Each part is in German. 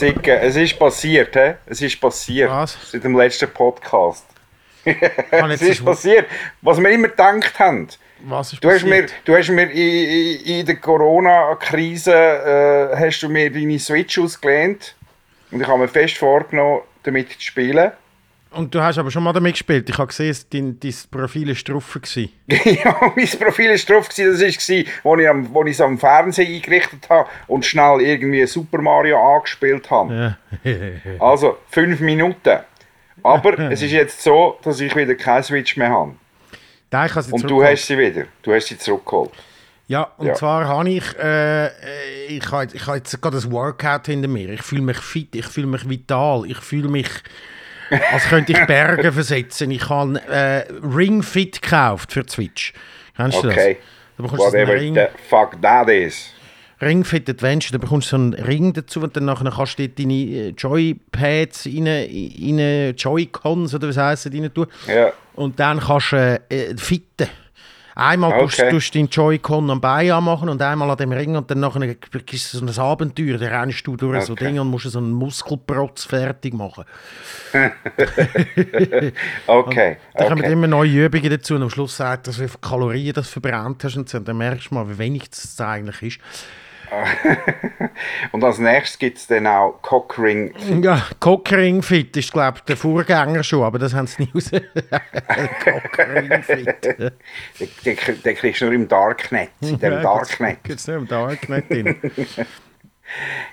Sicke, es ist passiert, he? es ist passiert. Was? Seit dem letzten Podcast. Es ist passiert, was wir immer gedacht haben. Was ist Du hast mir, passiert? du hast mir in, in, in der Corona-Krise äh, hast du mir deine Switch ausgelehnt und ich habe mir fest vorgenommen, damit zu spielen. Und du hast aber schon mal damit gespielt. Ich habe gesehen, dass dein, dein Profil ist drauf war. ja, mein Profil war drauf, das war, als ich, am- wo ich es am Fernsehen eingerichtet habe und schnell irgendwie Super Mario angespielt habe. Ja. Also, fünf Minuten. Aber es ist jetzt so, dass ich wieder keine Switch mehr habe. Nein, ich habe sie Und du hast sie wieder. Du hast sie zurückgeholt. Ja, und Ja. zwar habe ich, äh, äh, ich habe ich habe jetzt gerade ein Workout hinter mir. Ich fühle mich fit, ich fühle mich vital, ich fühle mich, als könnte ich Berge versetzen. Ich habe äh, Ring Fit gekauft für die Switch. Kennst du Okay. das? Da Whatever Ring, the fuck that is. Ring Fit Adventure, da bekommst du so einen Ring dazu und dann nachher kannst du dort deine äh, Joypads rein, rein Joy-Cons oder was heisst rein tun. Ja. Und dann kannst du äh, fitten. Einmal tust Okay. tust du deinen Joy-Con am Bein anmachen und einmal an dem Ring und dann nachher es so ein Abenteuer. Dann rennst du durch so Okay. Dinge und musst so einen Muskelprotz fertig machen. Okay. Dann kommen okay. immer neue Übungen dazu und am Schluss sagt er, wie viele Kalorien du verbrannt hast so. Und dann merkst du mal, wie wenig das eigentlich ist. Und als nächstes gibt es dann auch Cockring. Ja, Cockring Fit ist, glaube ich, der Vorgänger schon, aber das haben sie nie raus. Cockring Fit. Den, den, den kriegst du nur im Darknet. In dem Darknet. Gibt es nicht im Darknet drin.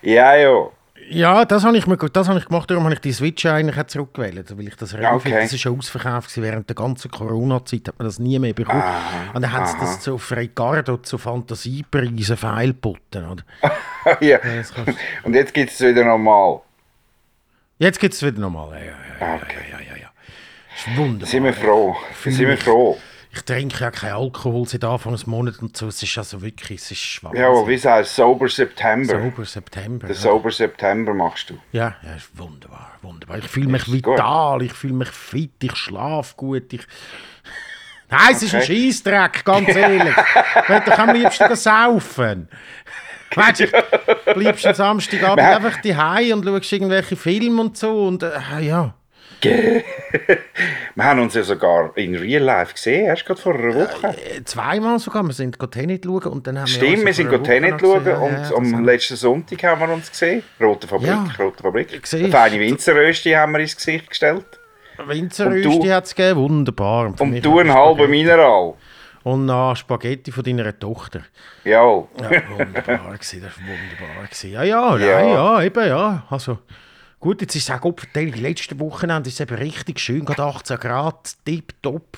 Ja, ja. Ja, das habe ich, das habe ich gemacht, darum habe ich die Switch eigentlich auch zurückgewählt, weil ich das Ja, okay. das ist schon ausverkauft gewesen. während der ganzen Corona-Zeit, hat man das nie mehr bekommen. und dann haben sie das so auf Ricardo zu Fantasiepreisen feilboten, oder? ja. Und jetzt gibt es wieder normal. Jetzt gibt es wieder nochmal. Ja, ja, ja, Okay. ja, ja, ja, ja. ist wunderbar. Sind wir froh. Sind wir froh. Ich trinke ja keinen Alkohol seit Anfang des Monats und so. Es ist also wirklich, es ist schwach. Ja, aber wie sagst du, Sober September. Sauber September. Den ja. Sober September machst du. Ja, ja, ist wunderbar, wunderbar. Ich fühle mich ist gut. vital, ich fühle mich fit, ich schlafe gut. Ich... Nein, es ist ein Okay. Scheissdreck, ganz ehrlich. ich doch am liebsten saufen. Weißt du, bleibst am Samstagabend einfach daheim und schaust irgendwelche Filme und so. Und äh, ja. Wir haben uns ja sogar in Real Life gesehen, erst gerade vor einer Woche. Äh, Zweimal sogar. Wir sind Tennis schauen und dann haben Stimmt, wir wir sind Tennis schauen gesehen. und Ja, am letzten Sonntag haben wir uns gesehen. Rote Fabrik, Ja. Rote Fabrik. Eine feine Winzerrösti haben wir ins Gesicht gestellt. Winzerrösti hat es gegeben, wunderbar. Und Und du ein halber. Mineral. Und noch Spaghetti von deiner Tochter. Ja. Ja, wunderbar gewesen, das war wunderbar gewesen. Ja, ja, Ja. ja, ja, eben, ja. Also, gut, jetzt ist es auch die letzten Wochenende ist es eben richtig schön, gerade 18 Grad, tipptopp,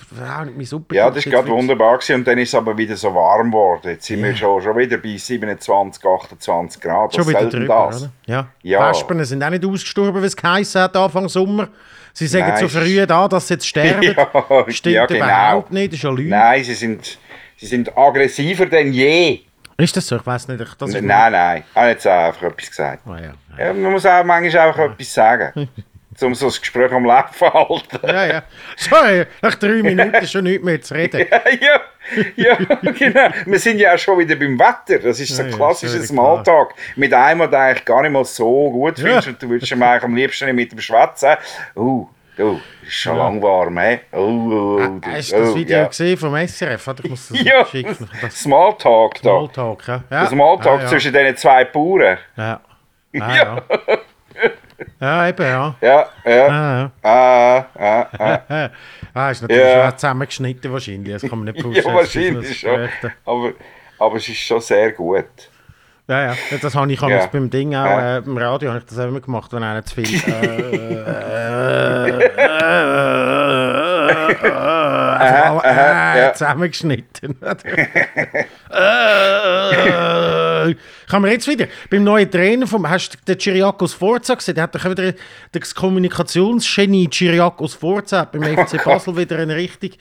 super. Ja, das war gerade wunderbar. Gewesen. Und dann ist es aber wieder so warm geworden. Jetzt sind wir schon, schon wieder bei 27, 28 Grad. Schon wieder drüber, das? oder? Ja. Ja. Wespen sind auch nicht ausgestorben, wie es geheißen hat Anfang Sommer. Sie sagen Nein, zu früh da, dass sie jetzt sterben. Ja, Stimmt ja, genau. überhaupt nicht, das ist ja Lüge. Nein, sie sind, sie sind aggressiver denn je. Ist das so? Ich weiß nicht. ich- ist Nein, nein. Ich habe jetzt einfach etwas gesagt. Ah, ja. Ja, man muss auch manchmal einfach etwas sagen. Um so das Gespräch am Laufen zu halten. ja, ja. Sorry, nach drei Minuten schon nicht mehr zu reden. ja, ja, genau. Wir sind ja auch schon wieder beim Wetter. Das ist so Ja, ein ja, klar. Smalltalk. Mit einem, den du eigentlich gar nicht mal so gut Ja. findest und du würdest ihm eigentlich am liebsten nicht mit ihm schwätzen. Uh, du, ist schon lang warm, hä? Oh, oh, oh, du, Hast du das oh, Video ja. gesehen vom SRF? Warte, Ich muss das Ja, schicken. Das Smalltalk da. Smalltalk, ja. ja. Der Smalltalk ja, ja. zwischen diesen zwei Bauern. Ja. Ah, ja. ja, eben, ja. Ja, ja. Ah, Ah, ah, ah. ja. Ah, ist natürlich Ja. auch zusammengeschnitten wahrscheinlich. Das kann man nicht Ja, wahrscheinlich schon. Aber, aber es ist schon sehr gut. Ja, ja. Das habe ich Ja. ja. beim Ding auch, Ja. äh, beim Radio habe ich das immer gemacht, wenn einer zu viel... Äh, äh, äh, äh, äh, ja. zusammengeschnitten. Äh, kann man jetzt wieder beim neuen Trainer vom hast du den Chiriakos Forza gesehen? Der hat doch wieder das Kommunikationsgenie Chiriakos Forza beim FC Basel wieder einen richtig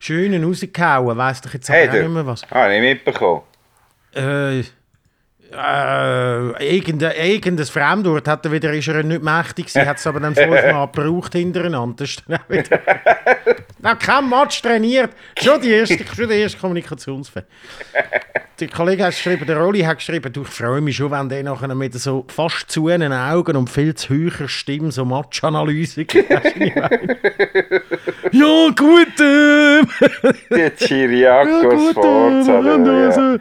schönen rausgehauen. Weiss doch jetzt Hey, auch nicht mehr was. Ah, nicht mitbekommen. Äh, äh, irgendein, irgendein Fremdwort hat er wieder, ist er nicht mächtig gewesen, hat es aber dann fünfmal gebraucht hintereinander. Das ist dann auch wieder... Noch kein Match trainiert, schon die erste, schon erste Kommunikationsfähigkeit. Der Kollege hat geschrieben, der Rolli hat geschrieben, du, ich freue mich schon, wenn der nachher mit so fast zu den Augen und viel zu höherer Stimme so Matchanalyse gibt. Ja, gut, ähm. Die Ja, Chiriakos gut, Forza. äh, ja. also.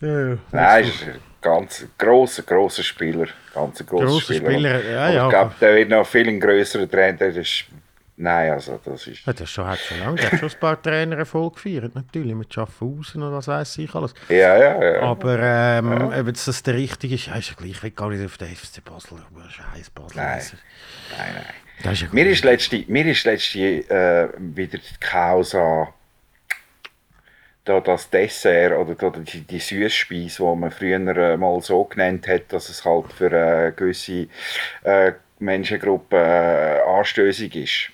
Ja, Nein, ist ein ganz grosser, grosser Spieler. Ganz grosser Grosser Spieler. Spieler, ja, ja. Ich glaube, der wird noch viel ein grösserer Trainer. Das ist, nein, also das ist... Ja, das schon, hat schon lange, der hat schon ein paar Trainer Erfolg gefeiert, natürlich, mit Schaffhausen und was weiß ich alles. Ja, ja, ja. Aber ähm, ob jetzt das der richtige ist, ja, ist ja gleich, ich will gar nicht auf den FC Basel, aber scheiß Basel. Nein. Nein, nein. Das ist ja Mir ist letzte, mir ist letzte äh, wieder die Causa da das Dessert oder da die, die Süßspeise, die man früher äh, mal so genannt hat, dass es halt für äh, gewisse äh, Menschengruppen äh, anstößig ist.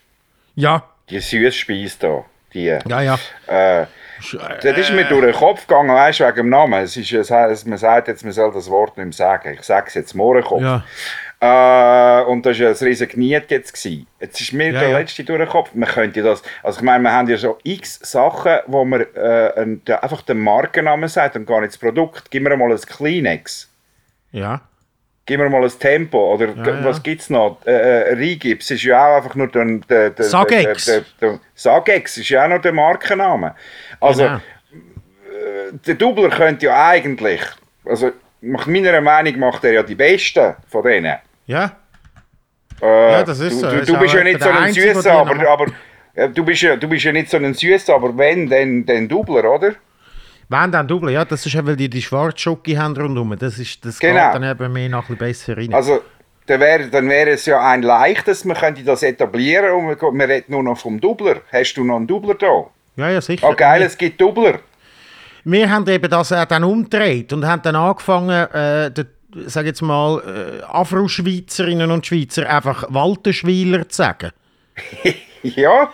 Ja, Die Süßspeise da, die... ja, ja. Äh, das ist mir durch den Kopf gegangen, weißt du, wegen dem Namen. Es ist, es man sagt jetzt, man soll das Wort nicht mehr sagen. Ich sage es jetzt, Mohrenkopf. Ja. Äh, und das war ein riesen Gniet jetzt. Gewesen. Jetzt ist mir Ja, der ja. letzte durch den Kopf. Man könnte das, also ich meine, wir haben ja so x Sachen, wo man äh, einfach den Markennamen sagt und gar nicht das Produkt. Gib mir mal ein Kleenex. Ja. Gib mir mal ein Tempo. Oder Ja, g- ja. was gibt es noch? Äh, äh, Rigips ist ja auch einfach nur der... der, der Sagex. Der, der, Sagex ist ja auch noch der Markenname. Also, Genau. der Doubler könnte ja eigentlich... Also, nach meiner Meinung macht er ja die Besten von denen. Ja. Äh, Ja, das ist du, so. Du, du auch bist ja nicht so ein Süßer, aber, aber äh, du, bist ja, du bist ja nicht so ein Süßer, aber wenn, dann, dann Doubler, oder? Wenn dann Double, ja, das ist ja, weil die die Schwarzschoki haben rundherum. Das, ist, das Genau. geht dann eben mehr noch ein bisschen besser rein. Also, dann wäre dann wär es ja ein leichtes, man könnte das etablieren und man, man redet nur noch vom Doubler. Hast du noch einen Doubler da? ja, ja, sicher. Ah, geil, es gibt Doubler. Wir haben eben das auch dann umgedreht und haben dann angefangen, äh, der, sag jetzt mal, äh, Afro-Schweizerinnen und Schweizer einfach Walterschwiler zu sagen. Ja,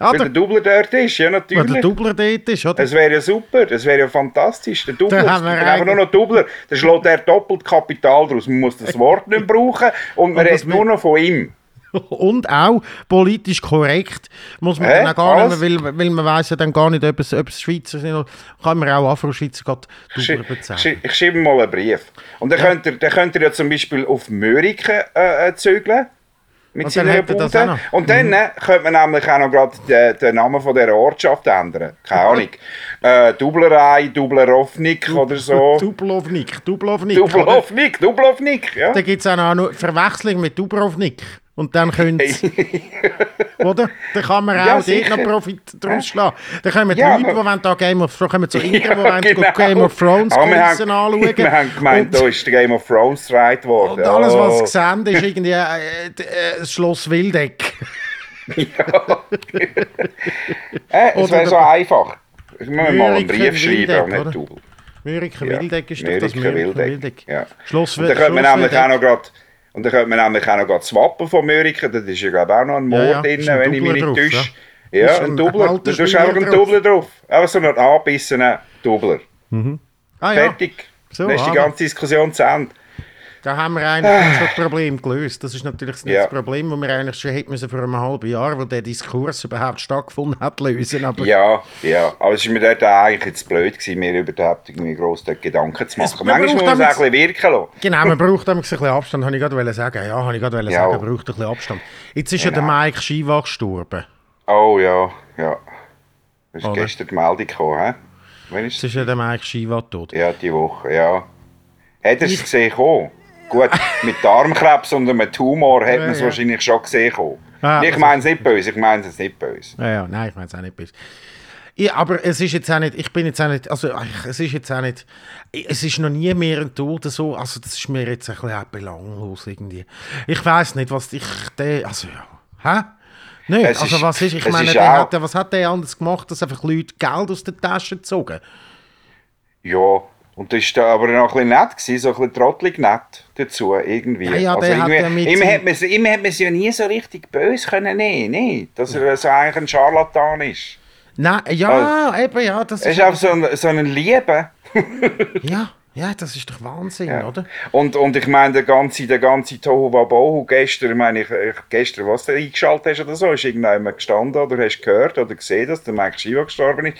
Ja, wenn der der, Doubler dort ist, ja weil der natürlich. Doubler dort ist, oder? Das wäre ja super, das wäre ja fantastisch. Der Doubler, Da haben wir einfach nur noch Doubler. Dann schlägt er doppelt Kapital draus. Man muss das Wort nicht brauchen und man redet nur noch von ihm. Und auch politisch korrekt muss man Hä? dann auch gar Alles? nicht mehr, weil, weil man weiß ja dann gar nicht, ob es, ob es Schweizer sind, kann man auch Afro-Schweizer Doubler ich, bezahlen. ich schreibe mal einen Brief. Und dann, könnt, ihr, dann könnt ihr ja zum Beispiel auf Möriken äh, äh, zügeln. Mit noch. Mhm. Und dann äh, könnte man nämlich auch noch gerade den, den Namen von dieser Ortschaft ändern. Keine Ahnung. äh, Dublerei, Dublerovnik oder so. Dublovnik, Dublovnik. Dublovnik, Dublovnik, ja. Da gibt es auch noch Verwechslung mit Dubrovnik. Und dann können Oder? Dann kann man auch Ja, dort sicher. noch Profit draus schlagen. Dann kommen die Ja, Leute, die aber- wollen da Game of Thrones, kommen zu Inter, die Ja, wollen genau. Game of Thrones Aber wir haben- anschauen. Wir haben gemeint, und, da ist der Game of Thrones streit worden. und alles, was Oh. sie sehen, ist irgendwie äh, äh, das Schloss Wildeck. Äh, es wäre so einfach. Ich muss mal einen Brief schreiben, Wildeck, nicht? Double. Mürike Ja. Wildeck ist doch das Mürike Wildeck. Wildeck. Ja. Schloss Und dann könnte man nämlich auch Wildeck. noch grad, und dann könnte man nämlich auch noch das Wappen von Mürike, das ist ja glaube auch noch ein Ja, Moor ja, drin, ist ein wenn ich mich nicht täusche. ja. Ja, ein Doubler. Du tust einfach einen. Doubler drauf. Einfach so einen angebissenen Doubler. Ah, ja. Fertig. So, Dann ist die aber- ganze Diskussion zu Ende. Da haben wir eigentlich schon das Problem gelöst. Das ist natürlich nicht Ja. das Problem, das wir eigentlich schon hätten müssen vor einem halben Jahr, wo der Diskurs überhaupt stattgefunden hat, lösen. Aber Ja, ja. Aber es war mir dort eigentlich jetzt blöd, gewesen, mir überhaupt irgendwie gross Gedanken zu machen. man Manchmal muss man es auch ein bisschen wirken lassen. genau, man braucht ein bisschen Abstand, habe ich gerade sagen. Ja, habe ich gerade Ja. sagen, man braucht ein bisschen Abstand. Jetzt ist ja der Genau. Mike Schiwach gestorben. Oh ja, ja. Da ist Oder? gestern die Meldung gekommen, hä? Wann ist Jetzt ist ja der Mike Schiwach tot. Ja, die Woche, ja. Hat er es gesehen kommen? Gut, mit Darmkrebs und einem Tumor hat man es ja. wahrscheinlich schon gesehen. Ah, ich also- meine es nicht böse, ich meine es nicht böse. Ja, ja, nein, ich meine es auch nicht böse. Ja, aber es ist jetzt auch nicht, ich bin jetzt auch nicht, also es ist jetzt auch nicht, es ist noch nie mehr ein Tod so, also das ist mir jetzt ein bisschen belanglos irgendwie. Ich weiß nicht, was ich, der, also ja, hä? Nicht, Es also ist- was ist, ich meine, ist hat, was hat der anders gemacht, dass einfach Leute Geld aus der Tasche gezogen? Ja, und das war aber noch ein bisschen nett, gewesen, so ein bisschen trottelig nett dazu, irgendwie. Ja, ja, irgendwie, ja ihm, seinem- hat man, ihm hat man es ja nie so richtig böse können nehmen, nicht? Dass er so eigentlich ein Scharlatan ist. Nein, ja, eben, ja, das ist, ist einfach so ein, so ein Liebe. ja, Ja, das ist doch Wahnsinn, Ja. oder? Und, und ich meine, der ganze, der ganze Tohuwabohu gestern, ich meine, ich, ich, gestern, was du eingeschaltet hast oder so, ist irgendjemand gestanden oder hast gehört oder gesehen, dass der Mike Shiva gestorben ist.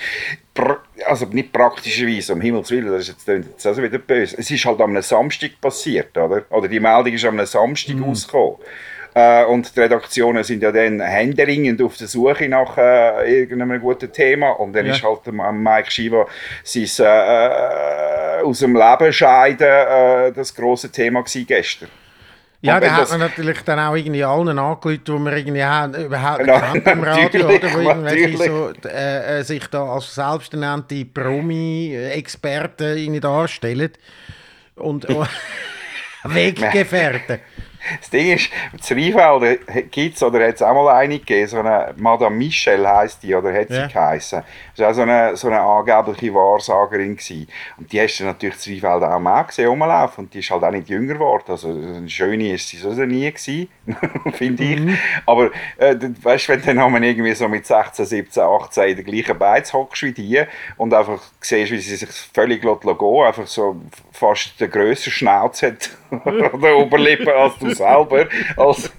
Pra also nicht praktischerweise, um Himmels Willen, das ist jetzt, klingt jetzt also wieder böse. Es ist halt am Samstag passiert, oder? Oder die Meldung ist am Samstag Mhm. rausgekommen. Äh, und die Redaktionen sind ja dann händeringend auf der Suche nach äh, irgendeinem guten Thema. Und dann Ja. ist halt Mike Shiva sein äh, aus dem Leben scheiden äh, das große Thema gewesen gestern. Ja, da hat man natürlich dann auch irgendwie allen angerufen, die wir irgendwie haben, überhaupt nicht Ja, im Radio, oder? Wo irgendwelche so, äh, äh, sich da als selbsternannte Promi-Experten darstellen. Und Weggefährten. Das Ding ist, in Rheinfelden gibt es, oder hat es auch mal eine gegeben, so eine Madame Michel heisst die, oder hat sie Ja. geheissen. Das war auch so eine, so eine angebliche Wahrsagerin. Gewesen. Und die hast du natürlich in Rheinfelden auch mal gesehen, rumlaufen. Und die ist halt auch nicht jünger geworden. Also eine schöne ist sie so nie gewesen, finde ich. Mhm. Aber äh, weißt, wenn du dann irgendwie so mit 16, 17, 18 in der gleichen Beiz hockst wie die und einfach siehst, wie sie sich völlig gehen einfach so fast den grösser Schnauz hat an der Oberlippe als du selber, als,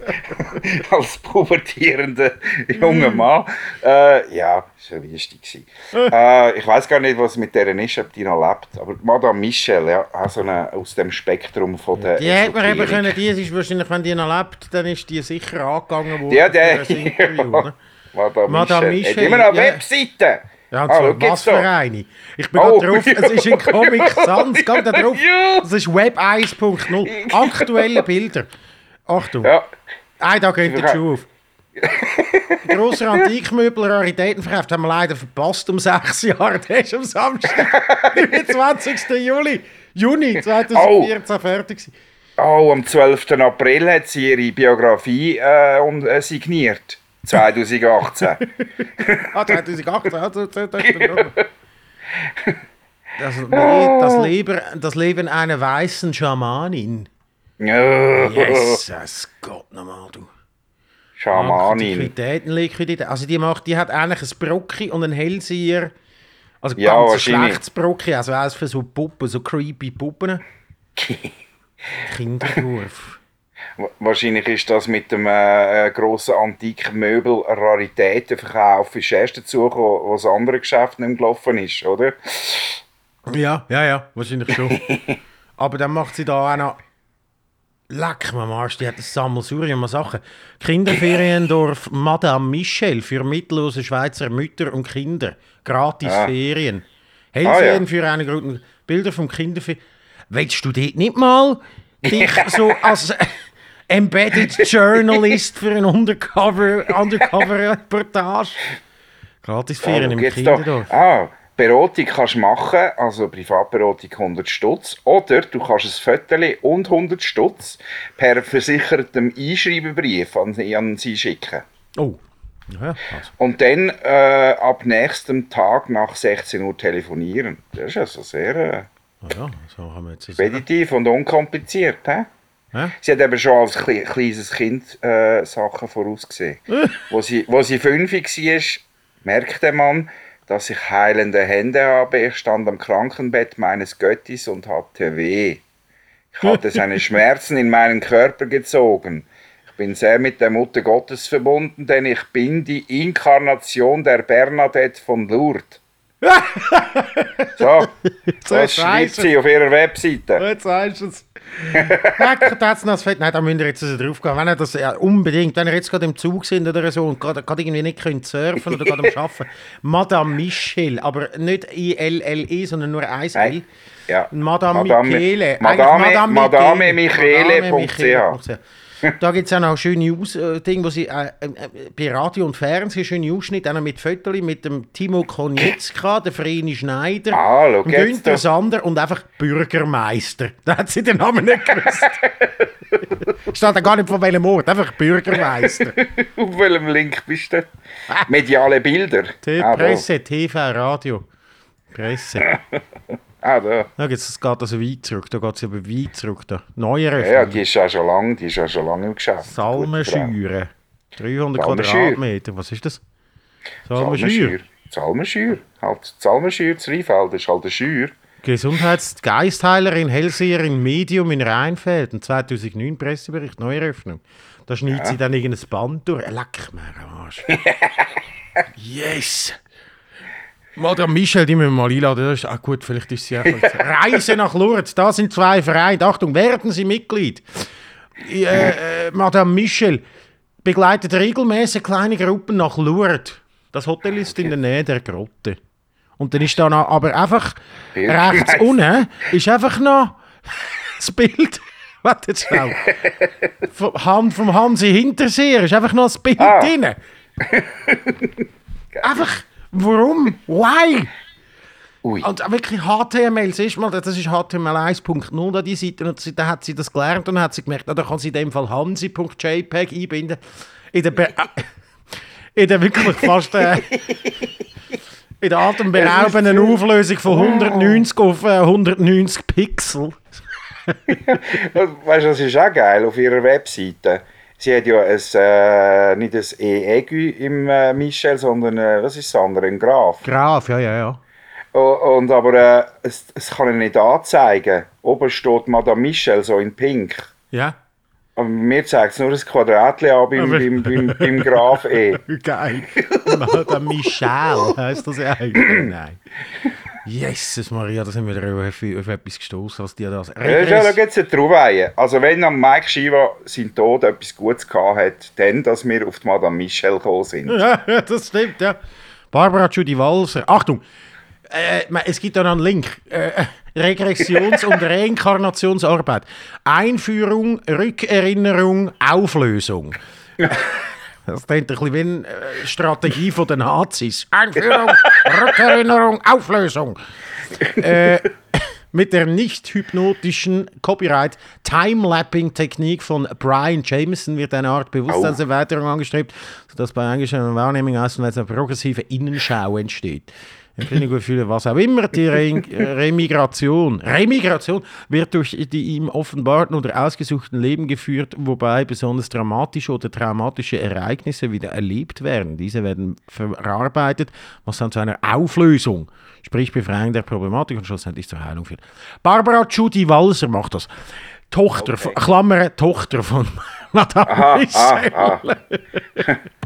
als pubertierender junger Mann. Äh, ja, das war wichtig. äh, ich weiß gar nicht, was mit der ist, ob die noch lebt. Aber Madame Michel, ja, so eine, aus dem Spektrum von der Die hätte man eben können, die ist wahrscheinlich, wenn die noch lebt, dann ist die sicher angegangen worden Ja, der. oder? Madame, Madame Michel. Hat Michel, immer noch eine ja. Webseite. Ja, und Ah, was für eine? Ich bin Oh, gerade drauf, es ist in Comic Sans, geht da drauf. Ja. Das ist Web 1.0. Aktuelle Bilder. Achtung, Ja, ein Tag geht die Ja. Schuhe auf. Grosser Antikmöbel, Raritäten verkauft, haben wir leider verpasst um sechs Jahre. Der ist am Samstag, 29. Juli, Juni 2014 fertig gewesen. Oh, am 12. April hat sie ihre Biografie äh, äh, signiert. 2018. Ah, 2018, also das das das, Leben, das Leben einer weißen Schamanin. Jesus Gott nochmal, du. Schamanin. Liquiditäten, Liquidität. Also die macht, die hat eigentlich ein Brocki und ein Hellseher. Also Ja, ganz ein schlechtes Brocki, also eins für so Puppen, so creepy Puppen. Kinderwurf. Wa- Wahrscheinlich ist das mit dem äh, äh, grossen Antikmöbel Raritätenverkauf ist erst dazu gekommen, wo das andere Geschäft nicht gelaufen ist, oder? ja, ja, ja, wahrscheinlich schon. Aber dann macht sie da auch noch. Leck mir am Arsch, die hat ein Sammelsurium an Sachen. Kinderferiendorf Madame Michel für mittellose Schweizer Mütter und Kinder. Gratis Ah. Ferien. Ah, Hellsehen ja. für eine Gruppe. Bilder vom Kinderferien. Willst du dort nicht mal dich so als Embedded Journalist für eine Undercover, Undercover-Reportage? Gratis Ferien Ah, im schau jetzt da. Kinderdorf. Ah, Beratung kannst du machen, also Privatberatung 100 Stutz. Oder du kannst ein Foto und 100 Stutz per versichertem Einschreibenbrief an, an sie schicken. Oh. Ja, also. Und dann äh, ab nächstem Tag nach 16 Uhr telefonieren. Das ist also sehr äh, Ah ja, so haben wir jetzt speditiv und unkompliziert. He? Ja? Sie hat eben schon als kle kleines Kind äh, Sachen vorausgesehen. wo, sie, wo sie fünf war, merkte Mann, dass ich heilende Hände habe. Ich stand am Krankenbett meines Göttis und hatte weh. Ich hatte seine Schmerzen in meinen Körper gezogen. Ich bin sehr mit der Mutter Gottes verbunden, denn ich bin die Inkarnation der Bernadette von Lourdes. So, das schreibt sie auf ihrer Webseite. Jetzt sagst du es. Noch das Fett. Nein, da müsst ihr jetzt also drauf gehen. Wenn ihr das ja, unbedingt, wenn ihr jetzt gerade im Zug sind oder so und gerade, gerade irgendwie nicht könnt surfen oder gerade am Arbeiten. Madame Michel, aber nicht I-L-L-E, sondern nur ein L. Ja. Madame, Madame- Michele. Madame- Madame Michele. Michele.ch. Madame Michele.ch. Da gibt es auch noch schöne Aus äh, Dinge, wo sie äh, äh, bei Radio und Fernsehen schöne Ausschnitte, auch mit Fotos mit dem Timo Konietzka, der Vreni Schneider, Ah, Günther. Sander und einfach Bürgermeister. Da hat sie den Namen nicht gewusst. Steht da gar nicht von welchem Ort, einfach Bürgermeister. Auf welchem Link bist du? Mediale Bilder. T Ah. Presse, TV, Radio. Presse. Ah, da. Geht's, das geht also weit zurück, da geht es aber weit zurück. Da. Neuere Ja, ja, die ist ja schon lange, die ist ja schon lange im Geschäft. Salmenschüre. 300 Salmenschür. Quadratmeter, was ist das? Salmenschüre. Salmenschür. Salmenschür. Halt, Salmenschür zu Rheinfeld ist halt eine Schür. Gesundheitsgeistheilerin, Hellseherin, Medium in Rheinfelden, 2009 Pressebericht, Neueröffnung. Da schneidet sie dann irgendein Band durch. Leck mir am Arsch. yes! Madame Michel, die müssen wir mal einladen. Das ist, ah gut, vielleicht ist sie einfach. Reise nach Lourdes, da sind zwei Vereine. Achtung, werden Sie Mitglied. Äh, äh, Madame Michel begleitet regelmäßig kleine Gruppen nach Lourdes. Das Hotel ist in der Nähe der Grotte. Und dann ist da noch, aber einfach rechts unten ist einfach noch das Bild. Warte jetzt schnell. Vom, Han- vom Hansi Hinterseher ist einfach noch das Bild Ah. drin. einfach, warum? Why? Ui. Und wirklich HTML, siehst du mal, das ist HTML 1.0, da die Seite, und sie- dann hat sie das gelernt und dann hat sie gemerkt, ah, da kann sie in dem Fall hansi.jpg einbinden. In der, Be in der wirklich fast äh, in der atemberaubenden Auflösung von 190 auf äh, 190 Pixel. Weißt du, das ist auch geil auf ihrer Webseite. Sie hat ja ein, äh, nicht ein E-Egü im äh, Michel, sondern äh, was ist das andere? Ein Graph. Graf, ja, ja, ja. O- Und aber äh, es, es kann er nicht anzeigen. Oben steht Madame Michel so in pink. Ja, Aber mir zeigt es nur das Quadratchen an beim, beim, beim, beim Graph E. geil. Madame Michel heißt das ja eigentlich. Nein. Jesus Maria, da sind wir wieder auf, auf etwas gestoßen, was die da Ja, schau, jetzt Trauweihe. Also wenn am Mike Shiva sein Tod etwas Gutes gehabt hat, dann, dass wir auf die Madame Michel gekommen sind. Ja, ja, das stimmt, ja. Barbara Judy Walser. Achtung, äh, es gibt da noch einen Link. Äh, Regressions- und Reinkarnationsarbeit. Einführung, Rückerinnerung, Auflösung. Das klingt ein bisschen wie eine äh, Strategie von den Nazis. Einführung, Rückerinnerung, Auflösung. Äh, mit der nicht hypnotischen Copyright Time-Lapping-Technik von Brian Jameson wird eine Art Bewusstseinserweiterung angestrebt, sodass bei eingestellter Wahrnehmung außenweise eine progressive Innenschau entsteht. Empfindliche Gefühle, was auch immer, die Re Remigration, Remigration wird durch die ihm offenbarten oder ausgesuchten Leben geführt, wobei besonders dramatische oder traumatische Ereignisse wieder erlebt werden. Diese werden verarbeitet, was dann zu einer Auflösung, sprich Befreiung der Problematik und schlussendlich zur Heilung führt. Barbara Judy Walser macht das. Tochter, von, Klammer, Tochter von Madame Aha, Michel. ah, ah.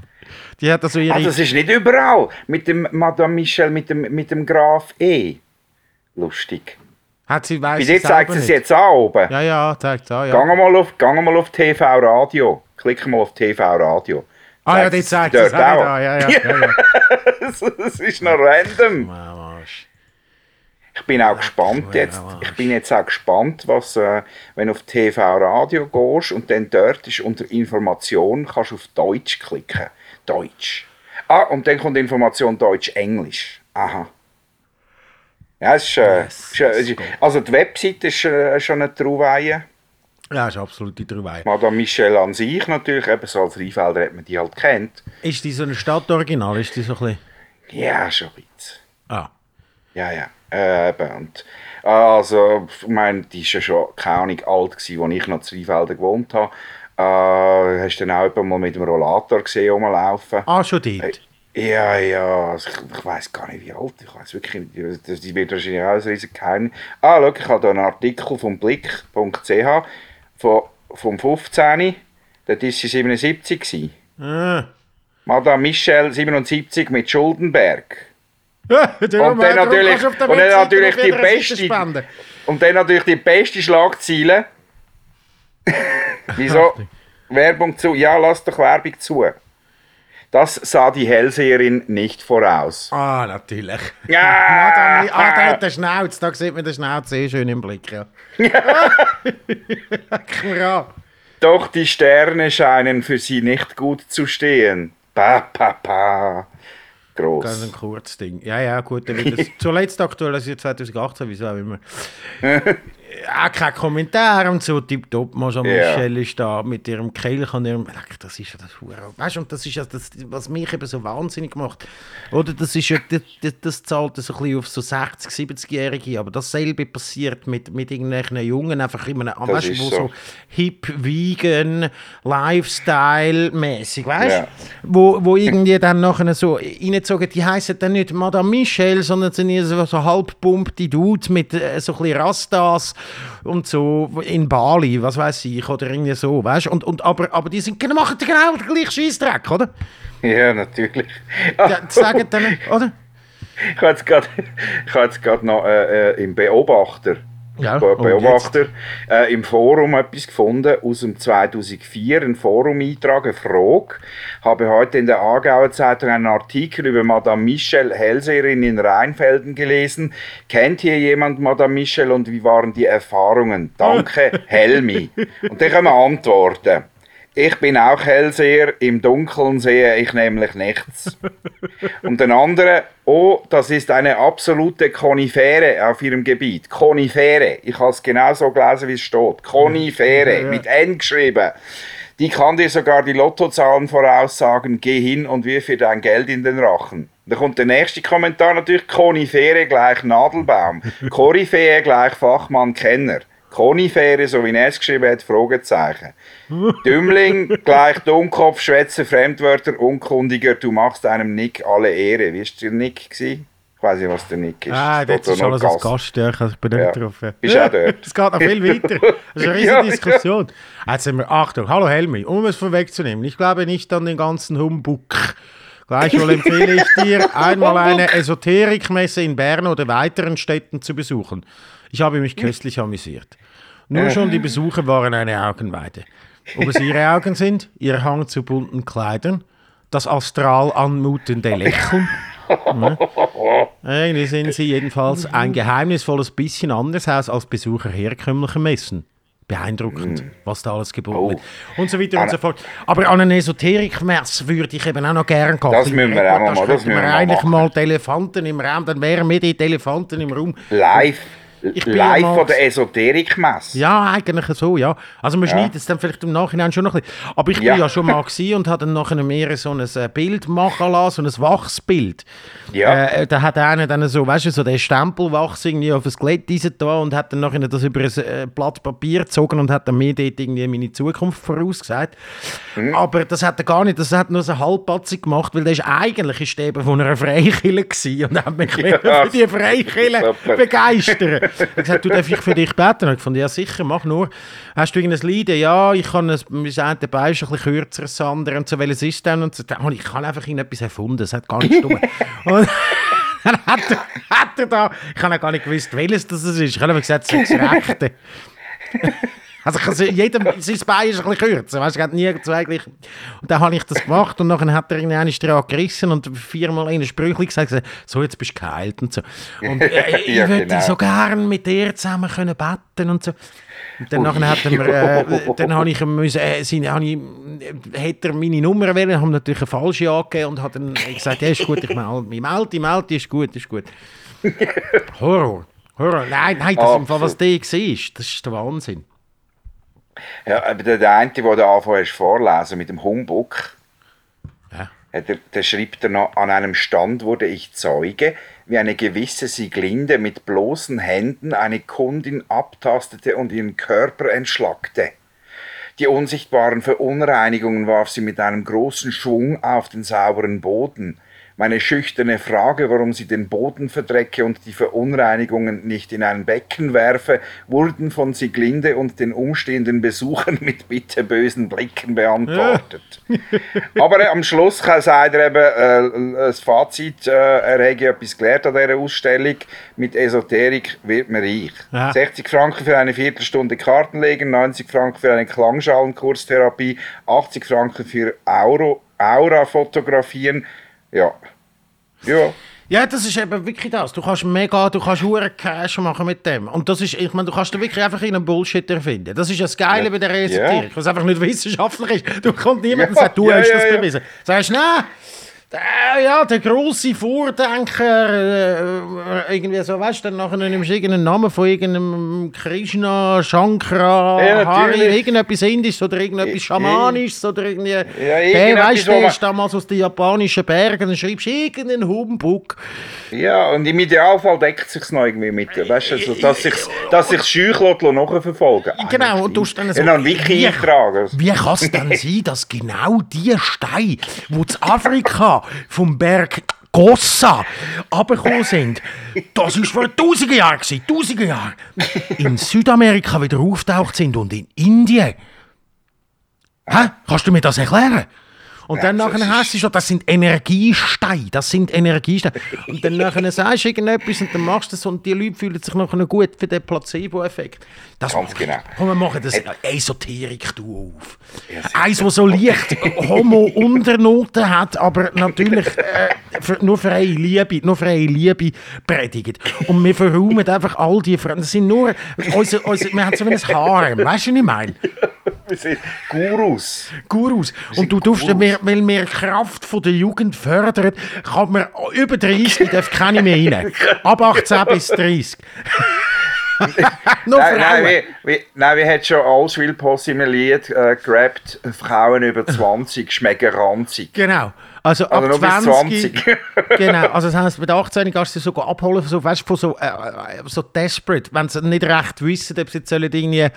Die hat also ihre... Ah, das ist nicht überall. Mit dem Madame Michel, mit dem, mit dem Graph E. Lustig. hat sie, Bei weiss dir sie zeigt selber es jetzt an oben. Ja, ja, zeigt es an, ja. Gang mal auf, gang mal auf TV Radio. Klick mal auf TV Radio. Ah ja, die es zeigt es auch ja, ja, ja, das, ist noch random. Ich bin auch gespannt jetzt. Ich bin jetzt auch gespannt, was, äh, wenn du auf TV Radio gehst und dann dort ist unter Information, kannst du auf Deutsch klicken. Deutsch. Ah, und dann kommt Information Deutsch-Englisch. Aha. Ja, es ist, äh, Yes, ist, äh, ist, also die Webseite ist äh, schon eine Trauweihe. Ja, ist absolut die Trauweihe. Madame Michel an sich natürlich, eben so als Rheinfelder hat man die halt kennt. Ist die so ein Stadtoriginal? Ist die so ein bisschen... Ja, schon ein bisschen. Ah. Ja, ja. Äh, eben. Und, also, ich meine, die war ja schon, keine Ahnung, alt, gewesen, als ich noch zu Rheinfelden gewohnt habe. Äh, hast du dann auch jemanden mal mit dem Rollator gesehen, rumlaufen? Ah, schon dort. Ja, ja, also ich, ich weiß gar nicht, wie alt, ich weiß wirklich das, wird wahrscheinlich auch ein riesiges Geheimnis. Ah, schau, ich habe hier einen Artikel vom Blick.ch von, vom 15. Dort war sie 77. Gewesen. Ah. Madame Michel 77 mit Schuldenberg. Ja, Und dann natürlich, und dann natürlich die beste, und dann natürlich die beste Schlagzeile. Wieso? Werbung zu. Ja, lass doch Werbung zu. Das sah die Hellseherin nicht voraus. Ah, natürlich. Ja! Madame, ah, da hat der Schnauz. Da sieht man den Schnauz sehr schön im Blick, ja. An. Doch die Sterne scheinen für sie nicht gut zu stehen. Pa, pa, pa. Ganz Gross. ein kurzes Ding. Ja, ja, gut. Dann wird das zuletzt aktuell, also 2018, wieso auch immer. Auch kein Kommentar und so, tipptopp, Maja Ja. Michel ist da mit ihrem Kelch und ihrem, das ist ja das Hure. Weißt du, und das ist ja das, was mich eben so wahnsinnig macht. Oder das ist ja, das, das, zahlt so ein bisschen auf so 60, 70-Jährige, aber dasselbe passiert mit, mit irgendwelchen Jungen, einfach in einem, weißt du, ist wo so. so hip, vegan, Lifestyle-mäßig, weißt du? Ja. Wo, wo irgendwie dann nachher so reingezogen, die heißen dann nicht Madame Michel, sondern sind so, so halbpumpte Dudes mit äh, so ein bisschen Rastas und so in Bali, was weiß ich, oder irgendwie so, weißt? Und, und, aber, aber die sind, genau- machen genau den gleichen Scheissdreck, oder? Ja, natürlich. Ja, sagen dann, oder? Ich habe jetzt gerade, ich habe jetzt gerade noch äh, äh, im Beobachter, Ja, Be Beobachter äh, im Forum etwas gefunden aus dem 2004, ein Forum-Eintrag, eine Frage. Habe heute in der Aargauer Zeitung einen Artikel über Madame Michel, Hellseherin in Rheinfelden gelesen. Kennt hier jemand Madame Michel und wie waren die Erfahrungen? Danke, Helmi. Und dann können wir antworten. Ich bin auch Hellseher, im Dunkeln sehe ich nämlich nichts. Und den anderen, oh, das ist eine absolute Konifere auf ihrem Gebiet. Konifere. Ich habe es genau so gelesen, wie es steht. Konifere, mit N geschrieben. Die kann dir sogar die Lottozahlen voraussagen. Geh hin und wirf ihr dein Geld in den Rachen. Da kommt der nächste Kommentar natürlich. Konifere gleich Nadelbaum. Koryphäe gleich Fachmann Kenner. Konifere, so wie er es geschrieben hat, Fragezeichen. Dümmling gleich Dummkopf, Schwätzer, Fremdwörter, Unkundiger, du machst einem Nick alle Ehre. Wie war der Nick? Gewesen? Ich weiß nicht, was der Nick ist. Ah, das da ist alles als Gast. Ja, ich bin nicht Ja. drauf. Ja. Bist auch dort? Es geht noch viel weiter. Das ist eine riesige. Diskussion. Jetzt sind wir, Achtung, hallo Helmi, um es vorwegzunehmen, ich glaube nicht an den ganzen Humbug. Gleichwohl empfehle ich dir, einmal eine Esoterikmesse in Bern oder weiteren Städten zu besuchen. Ich habe mich köstlich amüsiert. Nur schon die Besucher waren eine Augenweide. Ob es ihre Augen sind, ihr Hang zu bunten Kleidern, das astral anmutende Lächeln, irgendwie sind sie jedenfalls ein geheimnisvolles bisschen anders aus als Besucher herkömmlicher Messen. Beeindruckend, was da alles geboten Oh. wird. Und so weiter und so fort. Aber an eine Esoterikmesse würde ich eben auch noch gerne gehen. Das müssen wir auch mal das müssen wir eigentlich mal die Elefanten im Raum, dann wären wir die Elefanten im Raum. Live, Ich bin live ja von der Esoterikmesse. Ja, eigentlich so, ja. Also man schneidet es dann vielleicht im Nachhinein schon noch ein bisschen. Aber ich Ja. bin ja schon mal und habe dann nachher mehr so ein äh, Bild machen lassen, so ein Wachsbild. Ja. Äh, da hat einer dann so, weißt du, so den Stempelwachs irgendwie auf ein Skelett da und hat dann nachher das über ein äh, Blatt Papier gezogen und hat dann mir dort irgendwie meine Zukunft vorausgesagt. Mhm. Aber das hat er gar nicht, das hat nur so halbpatzig gemacht, weil der ist eigentlich ist eben von einer gewesen und hat mich Ja, für die Freikirche super. Er hat gesagt, du darf ich für dich beten? Und ich fand, ja sicher, mach nur. Hast du irgendein Lied? Ja, ich kann ein, mein Bein ist ein bisschen kürzer als das andere. Und so, welches ist denn? Und so, ich habe einfach irgendetwas erfunden, es hat gar nicht und dann hat er, hat er da, ich habe gar nicht gewusst, welches das ist. Ich habe einfach gesagt, es ist das Rechte. Also ich kann jedem, sein Bein ist ein bisschen kürzer, weißt du, hat nie zwei gleich. Und dann habe ich das gemacht und dann hat er irgendeinen dran gerissen und viermal in Sprüchli gesagt, so jetzt bist du geheilt und so. Und äh, ich Ja, würde genau. so gern mit dir zusammen können beten und so. Und dann nachher hat er mir, äh, dann habe ich ihm müssen, äh, seine, habe ich, äh, hat er meine Nummer wählen, haben natürlich eine falsche angegeben und hat dann gesagt, ja ist gut, ich melde mich, melde, melde, ist gut, ist gut. Horror. Horror. Nein, nein, das im Fall, was der war, das ist der Wahnsinn. Ja, aber der, der eine, der da anfangen vorlesen mit dem Humbug, Ja. hat er, der schreibt er noch, an einem Stand wurde ich Zeuge, wie eine gewisse Sieglinde mit bloßen Händen eine Kundin abtastete und ihren Körper entschlackte. Die unsichtbaren Verunreinigungen warf sie mit einem großen Schwung auf den sauberen Boden. Meine schüchterne Frage, warum sie den Boden verdrecke und die Verunreinigungen nicht in ein Becken werfe, wurden von Sieglinde und den umstehenden Besuchern mit bitterbösen Blicken beantwortet. Aber äh, am Schluss kann- sagt er eben, äh, das Fazit, äh, er hätte etwas gelernt an dieser Ausstellung, mit Esoterik wird man reich. Ja. 60 Franken für eine Viertelstunde Karten legen, 90 Franken für eine Klangschalenkurstherapie, 80 Franken für Auro, Aura fotografieren. Ja. Ja. Ja, das ist eben wirklich das. Du kannst mega, du kannst hure Cash machen mit dem. Und das ist, ich meine, du kannst da wirklich einfach einen Bullshit erfinden. Das ist ja das Geile Ja. bei der Ja. Esoterik, was einfach nicht wissenschaftlich ist. Du kommt niemand und Ja, sagt, du ja, hast ja, das ja. bewiesen. Sagst, nein, Äh, ja, der große Vordenker, äh, irgendwie so, weißt du, dann nachher nimmst du irgendeinen Namen von irgendeinem Krishna, Shankara, Ja, Hari, irgendetwas Indisches oder irgendetwas Schamanisches oder irgendwie. der, irgendetwas, weißt du, der ist damals aus den japanischen Bergen, dann schreibst du irgendeinen Humbug. Ja, und im Idealfall deckt es sich noch irgendwie mit, weißt du, also, dass sich dass sich scheuch nachverfolgen Genau, und du hast dann so- Ja, noch ein Wiki Wie- eintragen. Wie kann es denn sein, dass genau die Steine, die in Afrika vom Berg Gossa abgekommen sind, das war vor tausenden Jahren, gewesen, tausende Jahre, in Südamerika wieder auftaucht sind und in Indien. Hä? Kannst du mir das erklären? Und dann das nachher heisst es schon, das sind Energiesteine, das sind Energiesteine. Und dann nachher sagst du irgendetwas und dann machst du das und die Leute fühlen sich nachher gut für den Placebo-Effekt. Das Ganz genau. Komm, wir machen das Esoterik du auf. Eins, das so leicht Homo-Unternoten hat, aber natürlich äh, für, nur für eine Liebe, nur für eine Liebe predigt. Und wir verräumen einfach all die Fragen. Das sind nur, unser, unser, wir haben so ein Harem, weißt du, was ich meine? Sind Gurus. Gurus. Und du darfst, wir, weil wir Kraft von der Jugend fördern, kann man über 30 darf keine mehr rein. Ab 18 bis 30. Nur Nein, nein, wie, wie, nein, wie hat schon Allswill Posse im Lied äh, gerappt, Frauen über 20 schmecken ranzig. Genau. Also ab Also nur bis 20. 20. genau. Also das heisst, mit 18 kannst du sie sogar abholen, so, weißt, du, von so, äh, äh, so desperate, wenn sie nicht recht wissen, ob sie jetzt irgendwie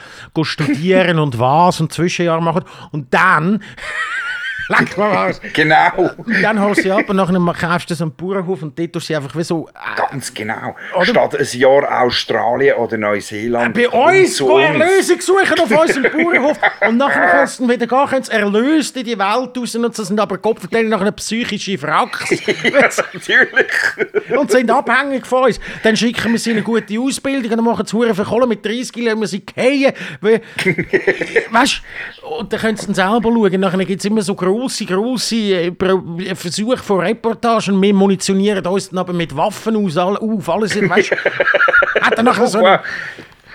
studieren und was und Zwischenjahr machen. Und dann... Leck mal was. genau. Und dann holst du sie ab und nachher kaufst du so einen Bauernhof und dort tust du sie einfach wie so... Äh, Ganz genau. Oder- Statt ein Jahr Australien oder Neuseeland. bei uns zu gehen uns. Erlösung suchen auf unserem Bauernhof und nachher sie dann wieder gehen, können sie erlöst in die Welt raus und sie sind aber Kopfverteilung nachher psychische Wracks Ja, natürlich. und sind abhängig von uns. Dann schicken wir sie in eine gute Ausbildung und dann machen sie für Kohle mit 30 Kilo, wenn wir sie. Weil- Weißt du, und dann können sie dann selber schauen. Nachher gibt es immer so grosse, grosse äh, äh, Versuche von Reportagen wir munitionieren uns dann aber mit Waffen aus, auf, alles. Weißt hat er nachher so einen...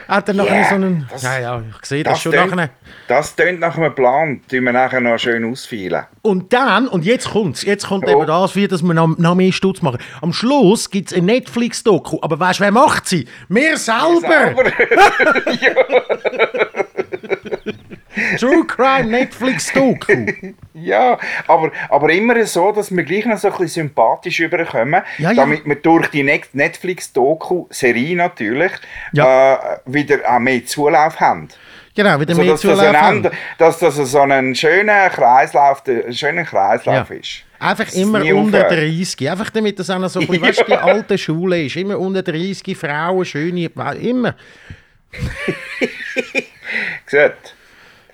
Hat er nachher Yeah, so einen... das- ja, ja, ich sehe das, Das schon tönt, nachher... das tönt nach einem Plan, den wir nachher noch schön ausfeilen. Und dann, und jetzt kommt's, jetzt kommt Oh. eben das, wie dass wir noch, noch mehr Stutz machen. Am Schluss gibt es ein Netflix-Doku, aber weißt du, wer macht sie? Wir selber! True Crime Netflix-Doku. Ja, aber, aber immer so, dass wir gleich noch so ein bisschen sympathisch überkommen, Ja, ja. damit wir durch die Net- Netflix-Doku-Serie natürlich Ja. äh, wieder auch mehr Zulauf haben. Genau, wieder So, mehr dass, das Zulauf ein haben. Ende, dass das so ein schöner Kreislauf, ein schöner Kreislauf ist. Einfach Das immer unter aufhört. 30. Einfach damit das auch noch so ein bisschen, weißt die alte Schule ist. Immer unter 30 Frauen, schöne, immer. Gesagt.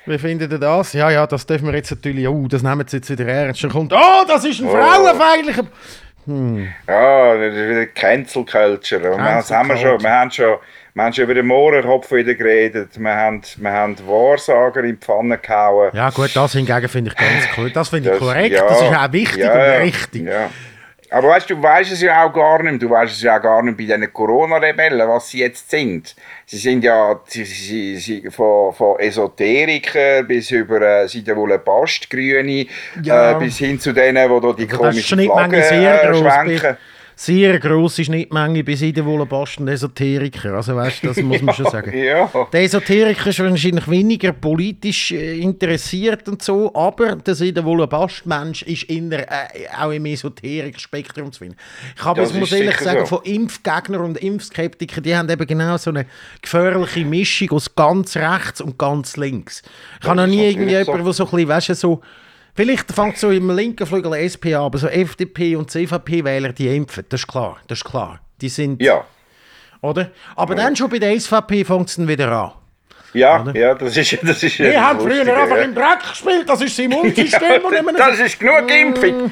Wie findet ihr das? Ja, ja, das dürfen wir jetzt natürlich, oh, das nehmen sie jetzt wieder ernst. Dann kommt, oh, das ist ein frauenfeindlicher... Ja, das ist wieder Cancel Culture. Und das haben wir schon. Wir haben schon, wir haben schon über den Mohrenkopf wieder geredet. Wir haben, wir haben Wahrsager in die Pfanne gehauen. Ja gut, das hingegen finde ich ganz cool. Das finde ich korrekt, ja, das ist auch wichtig ja, und richtig. Ja. Aber weißt du, du weißt es ja auch gar nicht. Du weißt es ja auch gar nicht bei diesen Corona-Rebellen, was sie jetzt sind. Sie sind ja sie, sie, sie, von, von Esoteriker bis über äh, sie wohl Bastgrüne Ja. äh, bis hin zu denen, die da die Also komischen Flaggen äh, schwenken. Sehr grosse Schnittmenge bis in den Wohlenbasten Esoteriker. Also weißt das muss man schon sagen. Ja. Der Esoteriker ist wahrscheinlich weniger politisch äh, interessiert und so, aber der Sieden Bastmensch ist in der, äh, auch im Esoterik-Spektrum zu finden. Ich habe, ich muss ehrlich sagen, so. von Impfgegnern und Impfskeptikern, die haben eben genau so eine gefährliche Mischung aus ganz rechts und ganz links. Ich habe noch nie irgendwie so. jemanden, der so ein bisschen, weißt du, so Vielleicht fängt so im linken Flügel SP an, aber so FDP und CVP-Wähler, die impfen, das ist klar, das ist klar. Die sind, Ja. oder? Aber dann schon bei der SVP fängt es dann wieder an. Ja, ja, das ist das ist Wir das haben früher einfach ja. im Dreck gespielt, das ist das Immunsystem. und immer Das ist genug Impfung.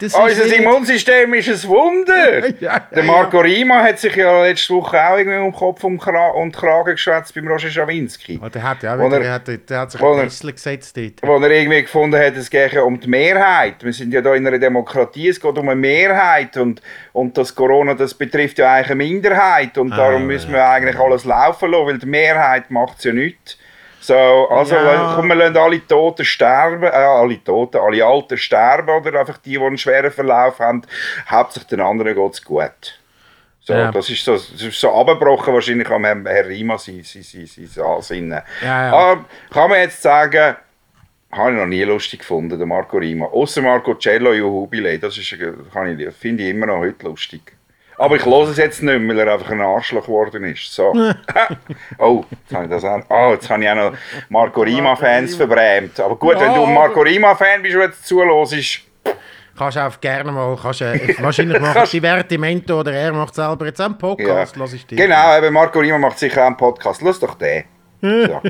Das Unser nicht- Immunsystem ist ein Wunder. Ja, ja, der Marco Rima hat sich ja letzte Woche auch irgendwie um Kopf und, Kra und Kragen geschwätzt beim Roger Schawinski. Oh, der hat ja Wo wieder, er- der hat, der hat sich ein bisschen gesetzt dort. Wo er irgendwie gefunden hat, es geht ja um die Mehrheit. Wir sind ja da in einer Demokratie, es geht um eine Mehrheit. Und, und das Corona, das betrifft ja eigentlich eine Minderheit. Und darum Ah, müssen wir eigentlich alles laufen lassen, weil die Mehrheit macht es ja nicht. So, also Ja. komm, wir lassen alle Toten sterben, äh, alle Toten, alle Alten sterben oder einfach die, die einen schweren Verlauf haben. Hauptsächlich den anderen geht es gut. So, Ja. das ist so, das ist so abgebrochen wahrscheinlich am Herrn Herr Rima sein, sein, sein, sein Ansinnen. Ja, ja. Aber kann man jetzt sagen, habe ich noch nie lustig gefunden, der Marco Rima. Außer Marco Cello Juhubile, das ist, kann ich, finde ich immer noch heute lustig. Aber ich höre es jetzt nicht weil er einfach ein Arschloch geworden ist. So. oh, jetzt habe ich das auch, oh, jetzt habe ich auch noch Marco Rima-Fans verbrämt. Aber gut, wenn du ein Marco Rima-Fan bist und jetzt zuhörst, Kannst du auch gerne mal, kannst, äh, wahrscheinlich Werte Mentor oder er macht selber jetzt einen ja. Podcast, lass ich dir. Genau, eben Marco Rima macht sicher auch einen Podcast. Lass doch den. So.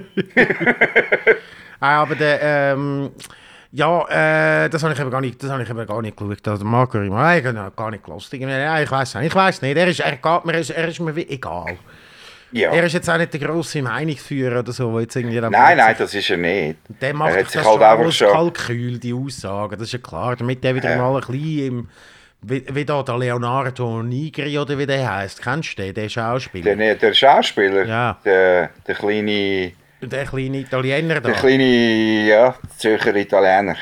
Ah, aber der, ähm, ja, äh, das habe ich eben gar nicht, das habe ich eben gar nicht geschaut. Also Marco Rima, nein, ich habe gar nicht gelost. Ich, ja, ich weiß nicht, ich weiß nicht. Er ist, er geht mir, er ist, mir egal. Ja. Er ist jetzt auch nicht der grosse Meinungsführer oder so, jetzt irgendwie... Nein, nein, das ist er nicht. Der macht er hat sich das halt einfach schon. Kalkül, die Aussagen, das ist ja klar. Damit der wieder Ja. mal ein bisschen im... Wie, wie da der Leonardo Nigri oder wie der heißt, kennst du den, der Schauspieler? Der, der Schauspieler, Ja. der, der kleine, Der kleine Italiener da. der kleine ja, Zürcher Italiener.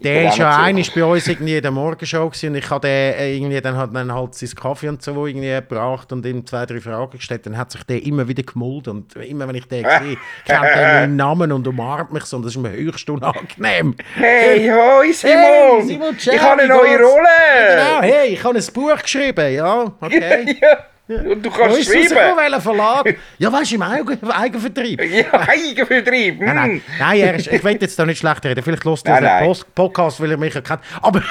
Der ist ja einig bei uns irgendwie in der Morgenshow und ich habe den äh, irgendwie dann hat dann halt sein Kaffee und so irgendwie gebracht und ihm zwei, drei Fragen gestellt. Dann hat sich der immer wieder gemullt und immer wenn ich den sehe, kennt er meinen Namen und umarmt mich so und das ist mir höchst unangenehm. Hey, hoi Simon! Hey, Simon, ciao, ich habe eine neue geht's? Genau, Rolle! hey, ich habe ein Buch geschrieben, ja, okay. ja. Und du kannst schreiben. welcher Verlag? Ja, weißt du, im Eigen Eigenvertrieb. Ja, Eigenvertrieb. Nein, nein, mm. nein er ist, ich will jetzt da nicht schlecht reden. Vielleicht lässt er den Podcast, weil er mich erkennt. Aber,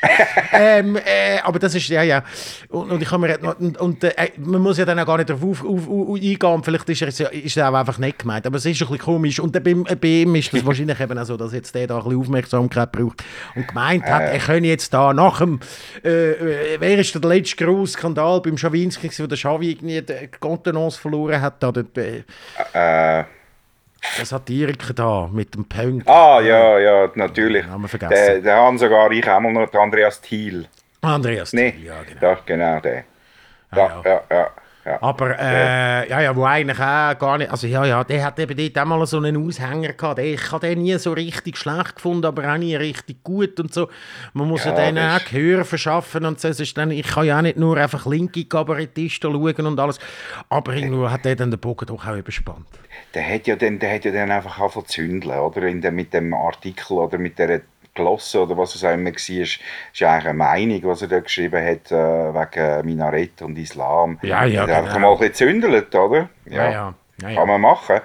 ähm, äh, aber das ist, ja, ja. Und, und ich habe mir, und, und äh, man muss ja dann auch gar nicht darauf auf, auf, auf, eingehen. Vielleicht ist er, ist er auch einfach nicht gemeint. Aber es ist ein bisschen komisch. Und bei, bei ihm ist das wahrscheinlich eben auch so, dass jetzt der da ein bisschen Aufmerksamkeit braucht. Und gemeint hat, er könne jetzt da nach dem, äh, äh, wer ist der letzte grosse Skandal beim Schawinski, wo der Schawi irgendwie die Kontenance verloren hat? Da, dort, äh, Äh, der Satiriker da mit dem Punkt. ah, ja, ja, natürlich. Haben wir vergessen. Der, der haben sogar ich einmal noch den Andreas Thiel. Andreas. Nee, Ja, genau. ja, genau, der. Ah, Ja, ja, ja. Ja. Aber äh, ja, ja, wo eigentlich auch gar nicht. Also ja, ja, der hat eben dort auch mal so einen Aushänger gehabt. Ich habe den nie so richtig schlecht gefunden, aber auch nie richtig gut und so. Man muss ja, Ja, denen auch Gehör verschaffen und so. Ist dann, ich kann ja auch nicht nur einfach linke Kabarettisten schauen und alles. Aber irgendwo hat der dann den Bogen doch auch überspannt. Der hat ja dann, der hat ja dann einfach angefangen zu zündeln, oder? In der, mit dem Artikel oder mit der Glosse oder was es auch immer war, ist eigentlich eine Meinung, was er da geschrieben hat, äh, wegen Minarett und Islam. Ja, ja, hat einfach genau. mal ein bisschen gezündelt, oder? Ja, ja. ja, ja. Kann man machen.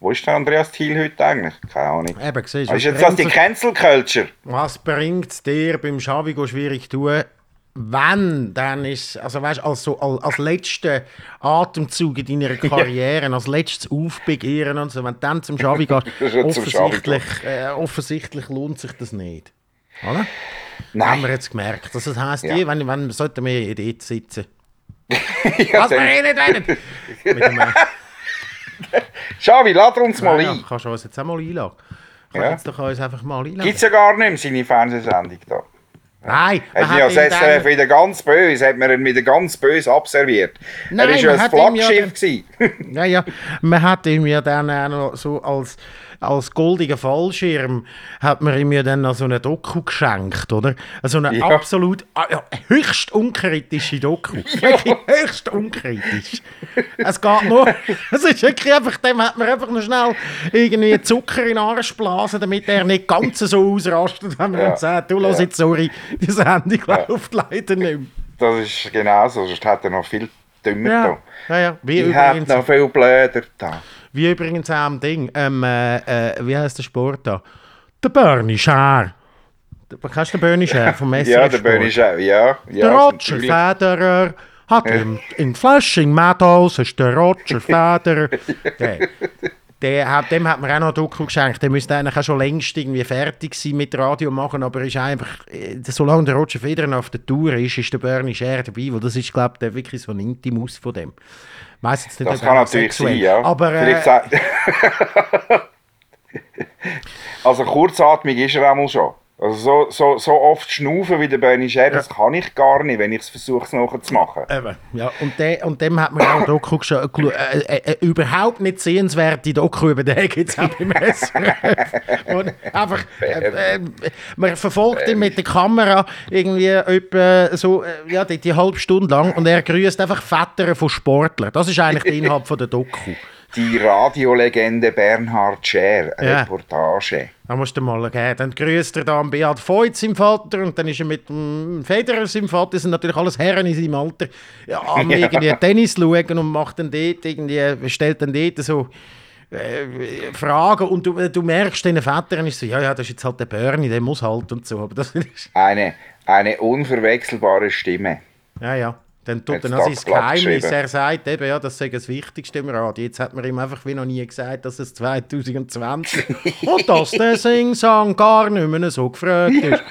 Wo ist der Andreas Thiel heute eigentlich? Keine Ahnung. Eben, siehst Ah, du, Ist jetzt das die Cancel Culture? Was bringt es dir beim Schavigo schwierig zu tun? Wenn, dann ist also weißt, als, so, als, als letzter Atemzug in deiner Karriere, als letztes Aufbegehren und so, wenn du dann zum Schavi gehst, ja offensichtlich, äh, offensichtlich lohnt sich das nicht. Oder? Haben Nein. wir jetzt gemerkt. Das heisst, Ja. je, wenn, wenn sollten wir dort sitzen. Ja, Was wir eh nicht wollen! Äh, Xavi, lad uns mal ja, ein. kannst du uns jetzt auch mal einladen. Kannst Ja. jetzt doch uns einfach mal einladen. Gibt es ja gar nicht mehr seine Fernsehsendung da. Nein, Hat ja hat ihm dann- SRF wieder ganz böse, hat man ihn wieder ganz böse abserviert. Nein, er ist ja ein ja Flaggschiff gewesen. Ja, ja. Man hat ihm ja dann auch noch so als, als goldiger Fallschirm hat man ihm ja dann noch so eine Doku geschenkt, oder? Also eine Ja. absolut ah, ja, höchst unkritische Doku. Wirklich höchst unkritisch. Es geht nur, es ist wirklich einfach, dem hat man einfach noch schnell irgendwie Zucker in den Arsch blasen, damit er nicht ganz so ausrastet, wenn man Ja. sagt, du lass Ja. jetzt, sorry, die Sendung läuft leider nicht mehr. Das ist genau so, sonst hat er noch viel dümmer Ja, da. ja, ja. Wie Ich habe noch viel blöder da. Wie übrigens auch am Ding, ähm, äh, äh, wie heißt der Sport da? Der Bernie Scher. Der- Kennst du den Bernie Scher vom Messi? Ja, der Bernie auch, ja. ja Der Roger natürlich. Federer hat in, in Flushing Meadows ist der Roger Federer. der, der hat, dem hat man auch noch Doku geschenkt. Der müsste eigentlich auch schon längst irgendwie fertig sein mit Radio machen, aber ist einfach, äh, solange der Roger Federer auf der Tour ist, ist der Bernie Scher dabei, weil das ist, glaube ich, wirklich so ein Intimus von dem. Weiss jetzt nicht, Das kann natürlich sexuell- sein, ja. Aber äh, also kurzatmig ist er einmal schon. Also so, so, so oft schnaufen wie der Bernie Scher, das kann ich gar nicht, wenn ich es versuche, es nachzumachen. Eben, ja. Und, de, und dem hat man auch Doku geschaut, äh, äh, äh, überhaupt nicht sehenswerte Doku über den gibt es auch beim SRF. Und einfach, äh, äh, man verfolgt ihn mit der Kamera irgendwie etwa so, äh, ja, die, die halbe Stunde lang und er grüßt einfach Väter von Sportlern. Das ist eigentlich der Inhalt von der Doku. Die Radiolegende Bernhard Scher, eine Ja. Reportage. Da musst du mal geben. Dann grüßt er da Beat Voigt, seinem Vater, und dann ist er mit dem Federer, seinem Vater, das sind natürlich alles Herren in seinem Alter, ja, am irgendwie Tennis schauen und macht dann dort irgendwie, stellt dann dort so äh, Fragen und du, du merkst den Vätern ist so, ja, ja, das ist jetzt halt der Bernie, der muss halt und so, aber das ist, Eine, eine unverwechselbare Stimme. ja, ja. Dann tut er noch sein Geheimnis. Er sagt eben, ja, das sei das Wichtigste im Radio. Jetzt hat man ihm einfach wie noch nie gesagt, dass es 2020 und dass der Sing-Sang gar nicht mehr so gefragt ist.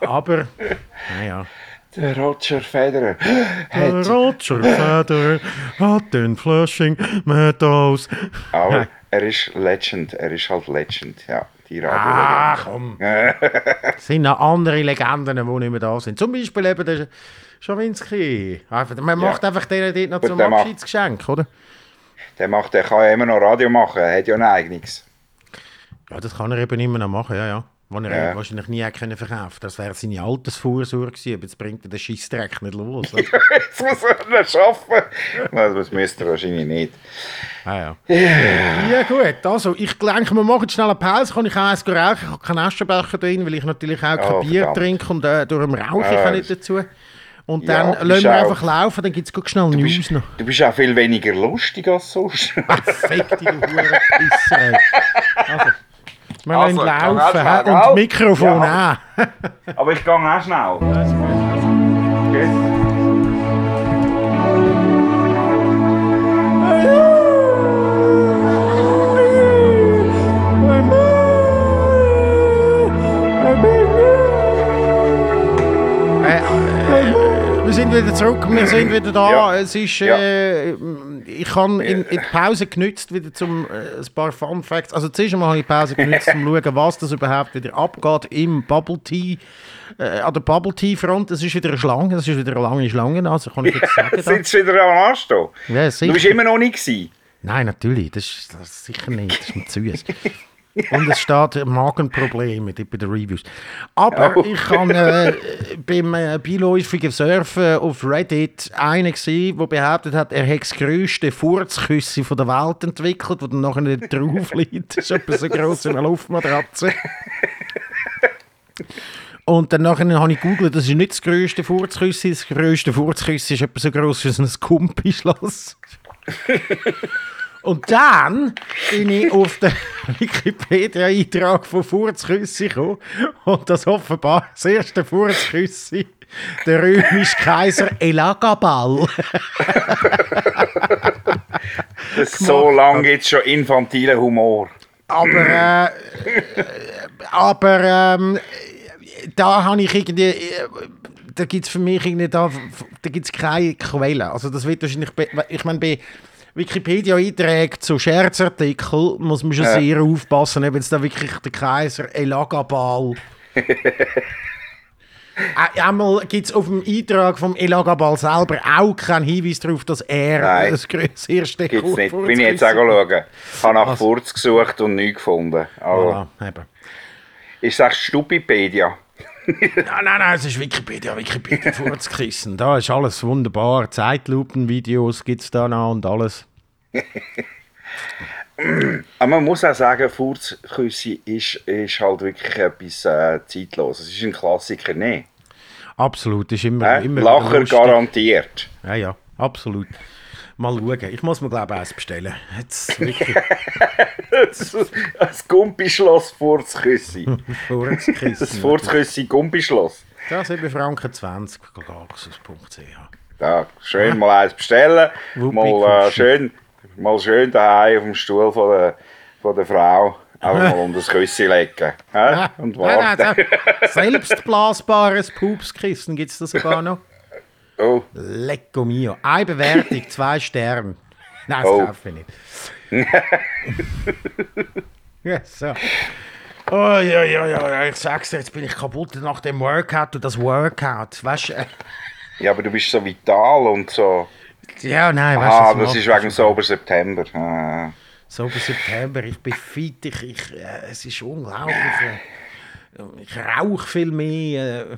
Aber, naja. Der Roger Federer Der Roger Federer hat den Flushing Meadows. aber er ist Legend, er ist halt Legend, ja, die Ach Radiolegende. komm. Es sind noch andere Legenden, die nicht mehr da sind. Zum Beispiel eben der Schawinski. Man macht einfach den dort noch zum Abschiedsgeschenk, oder? Der, macht, der kann ja immer noch Radio machen, er hat ja ein eigenes. Ja, das kann er eben immer noch machen, ja, ja. Was er Ja. wahrscheinlich nie können verkaufen Das wäre seine Altersvorsorge gewesen, aber jetzt bringt er den Scheissdreck nicht los. oder? Jetzt muss er noch arbeiten. Also, Das müsste er wahrscheinlich nicht. ah, ja. ja gut, also ich denke, wir machen schnell eine Pause, kann ich auch eins rauchen, ich habe keinen Aschenbecher drin, weil ich natürlich auch kein Oh, Bier verdammt. trinke und äh, durch den Rauchen Ah, kann ich dazu. Und Ja, dann du lassen wir auch- einfach laufen, dann gibt es schnell Du News bist, noch. du bist auch viel weniger lustig als sonst. Dich, du Hurenpisser. Also, wir Also, kann laufen und? Mikrofon Ja. auch. Aber ich gehe auch schnell. Gut. Wieder zurück, wir sind wieder da. Ja. Es ist, Ja. äh, ich habe in, in die Pause genützt, wieder zum äh, ein paar Fun Facts. Also zuerst einmal habe ich die Pause genützt, um zu schauen, was das überhaupt wieder abgeht im Bubble Tea, äh, an der Bubble Tea Front. Es ist wieder eine Schlange, es ist wieder eine lange Schlange, also kann ich jetzt sagen. da. Sind sie wieder am Anstehen? Ja, Du bist immer noch nicht gewesen. Nein, natürlich, das ist, das ist sicher nicht, das ist mir zu süß. Und es steht Magenprobleme bei den Reviews. Aber Oh. ich kann äh, beim äh, beiläufigen Surfen auf Reddit einen gesehen, der behauptet hat, er hätte das grösste Furzküsse von der Welt entwickelt, das dann nachher nicht drauf liegt. Das ist etwa so gross wie eine Luftmatratze. Und dann nachher habe ich gegoogelt, das ist nicht das grösste Furzküsse, das grösste Furzküsse ist etwa so gross wie ein Kumpischloss. Und dann bin ich auf den Wikipedia-Eintrag von Furzküsse gekommen und das offenbar das erste Furzküsse der römische Kaiser Elagabal. So lange gibt es schon infantilen Humor. Aber, äh, aber ähm, da habe ich irgendwie, äh, da gibt es für mich irgendwie, da, da gibt's keine Quelle. Also das wird wahrscheinlich, ich meine, bei Wikipedia-Einträgen zu Scherzartikeln muss man schon Ja. sehr aufpassen, ob jetzt da wirklich der Kaiser Elagabal... Einmal gibt es auf dem Eintrag vom Elagabal selber auch keinen Hinweis darauf, dass er Nein. das, grö- das erste Gibt's nicht. Bin ich jetzt auch schauen. Ich habe nach Was? Furz gesucht und nichts gefunden. Aber Voilà, eben. ist das Stupipedia? Ja, nein, nein, es ist Wikipedia, Wikipedia vorzukissen. Da ist alles wunderbar. Zeitlupenvideos gibt es da noch und alles. Aber man muss auch sagen, Furzküsse ist, ist halt wirklich etwas äh, Zeitloses. Es ist ein Klassiker, ne? Absolut, ist immer, Äh? immer Lacher lustig. garantiert. Ja, ja, absolut. Mal schauen. Ich muss mir, glaube ich, eins bestellen. Jetzt wirklich Ein Gumpischloss Furzküsse. vorzukissen. Das Furzküsse Gumpischloss. Das 7 Franken 20, galaxus.ch. Ja, schön mal eins bestellen. Mal, äh, schön, mal schön daheim auf dem Stuhl von der, von der Frau einfach mal unter das Küssi legen. Hä? Und warten. nein, nein. Selbstblasbares Pupskissen gibt es da sogar noch. Oh, Lecco mio. Eine Bewertung, zwei Sterne. Nein, das Oh. kaufe ich nicht. ja, so. Oh ja, ja, ja, ich sag's dir, jetzt bin ich kaputt nach dem Workout und das Workout. Weißt du? Äh, Ja, aber du bist so vital und so. ja, nein, weißt Ah, du. das ist wegen Sober September. Ah. So bis September, ich bin fit, ich, ich, äh, es ist unglaublich. Äh, ich rauche viel mehr. Äh,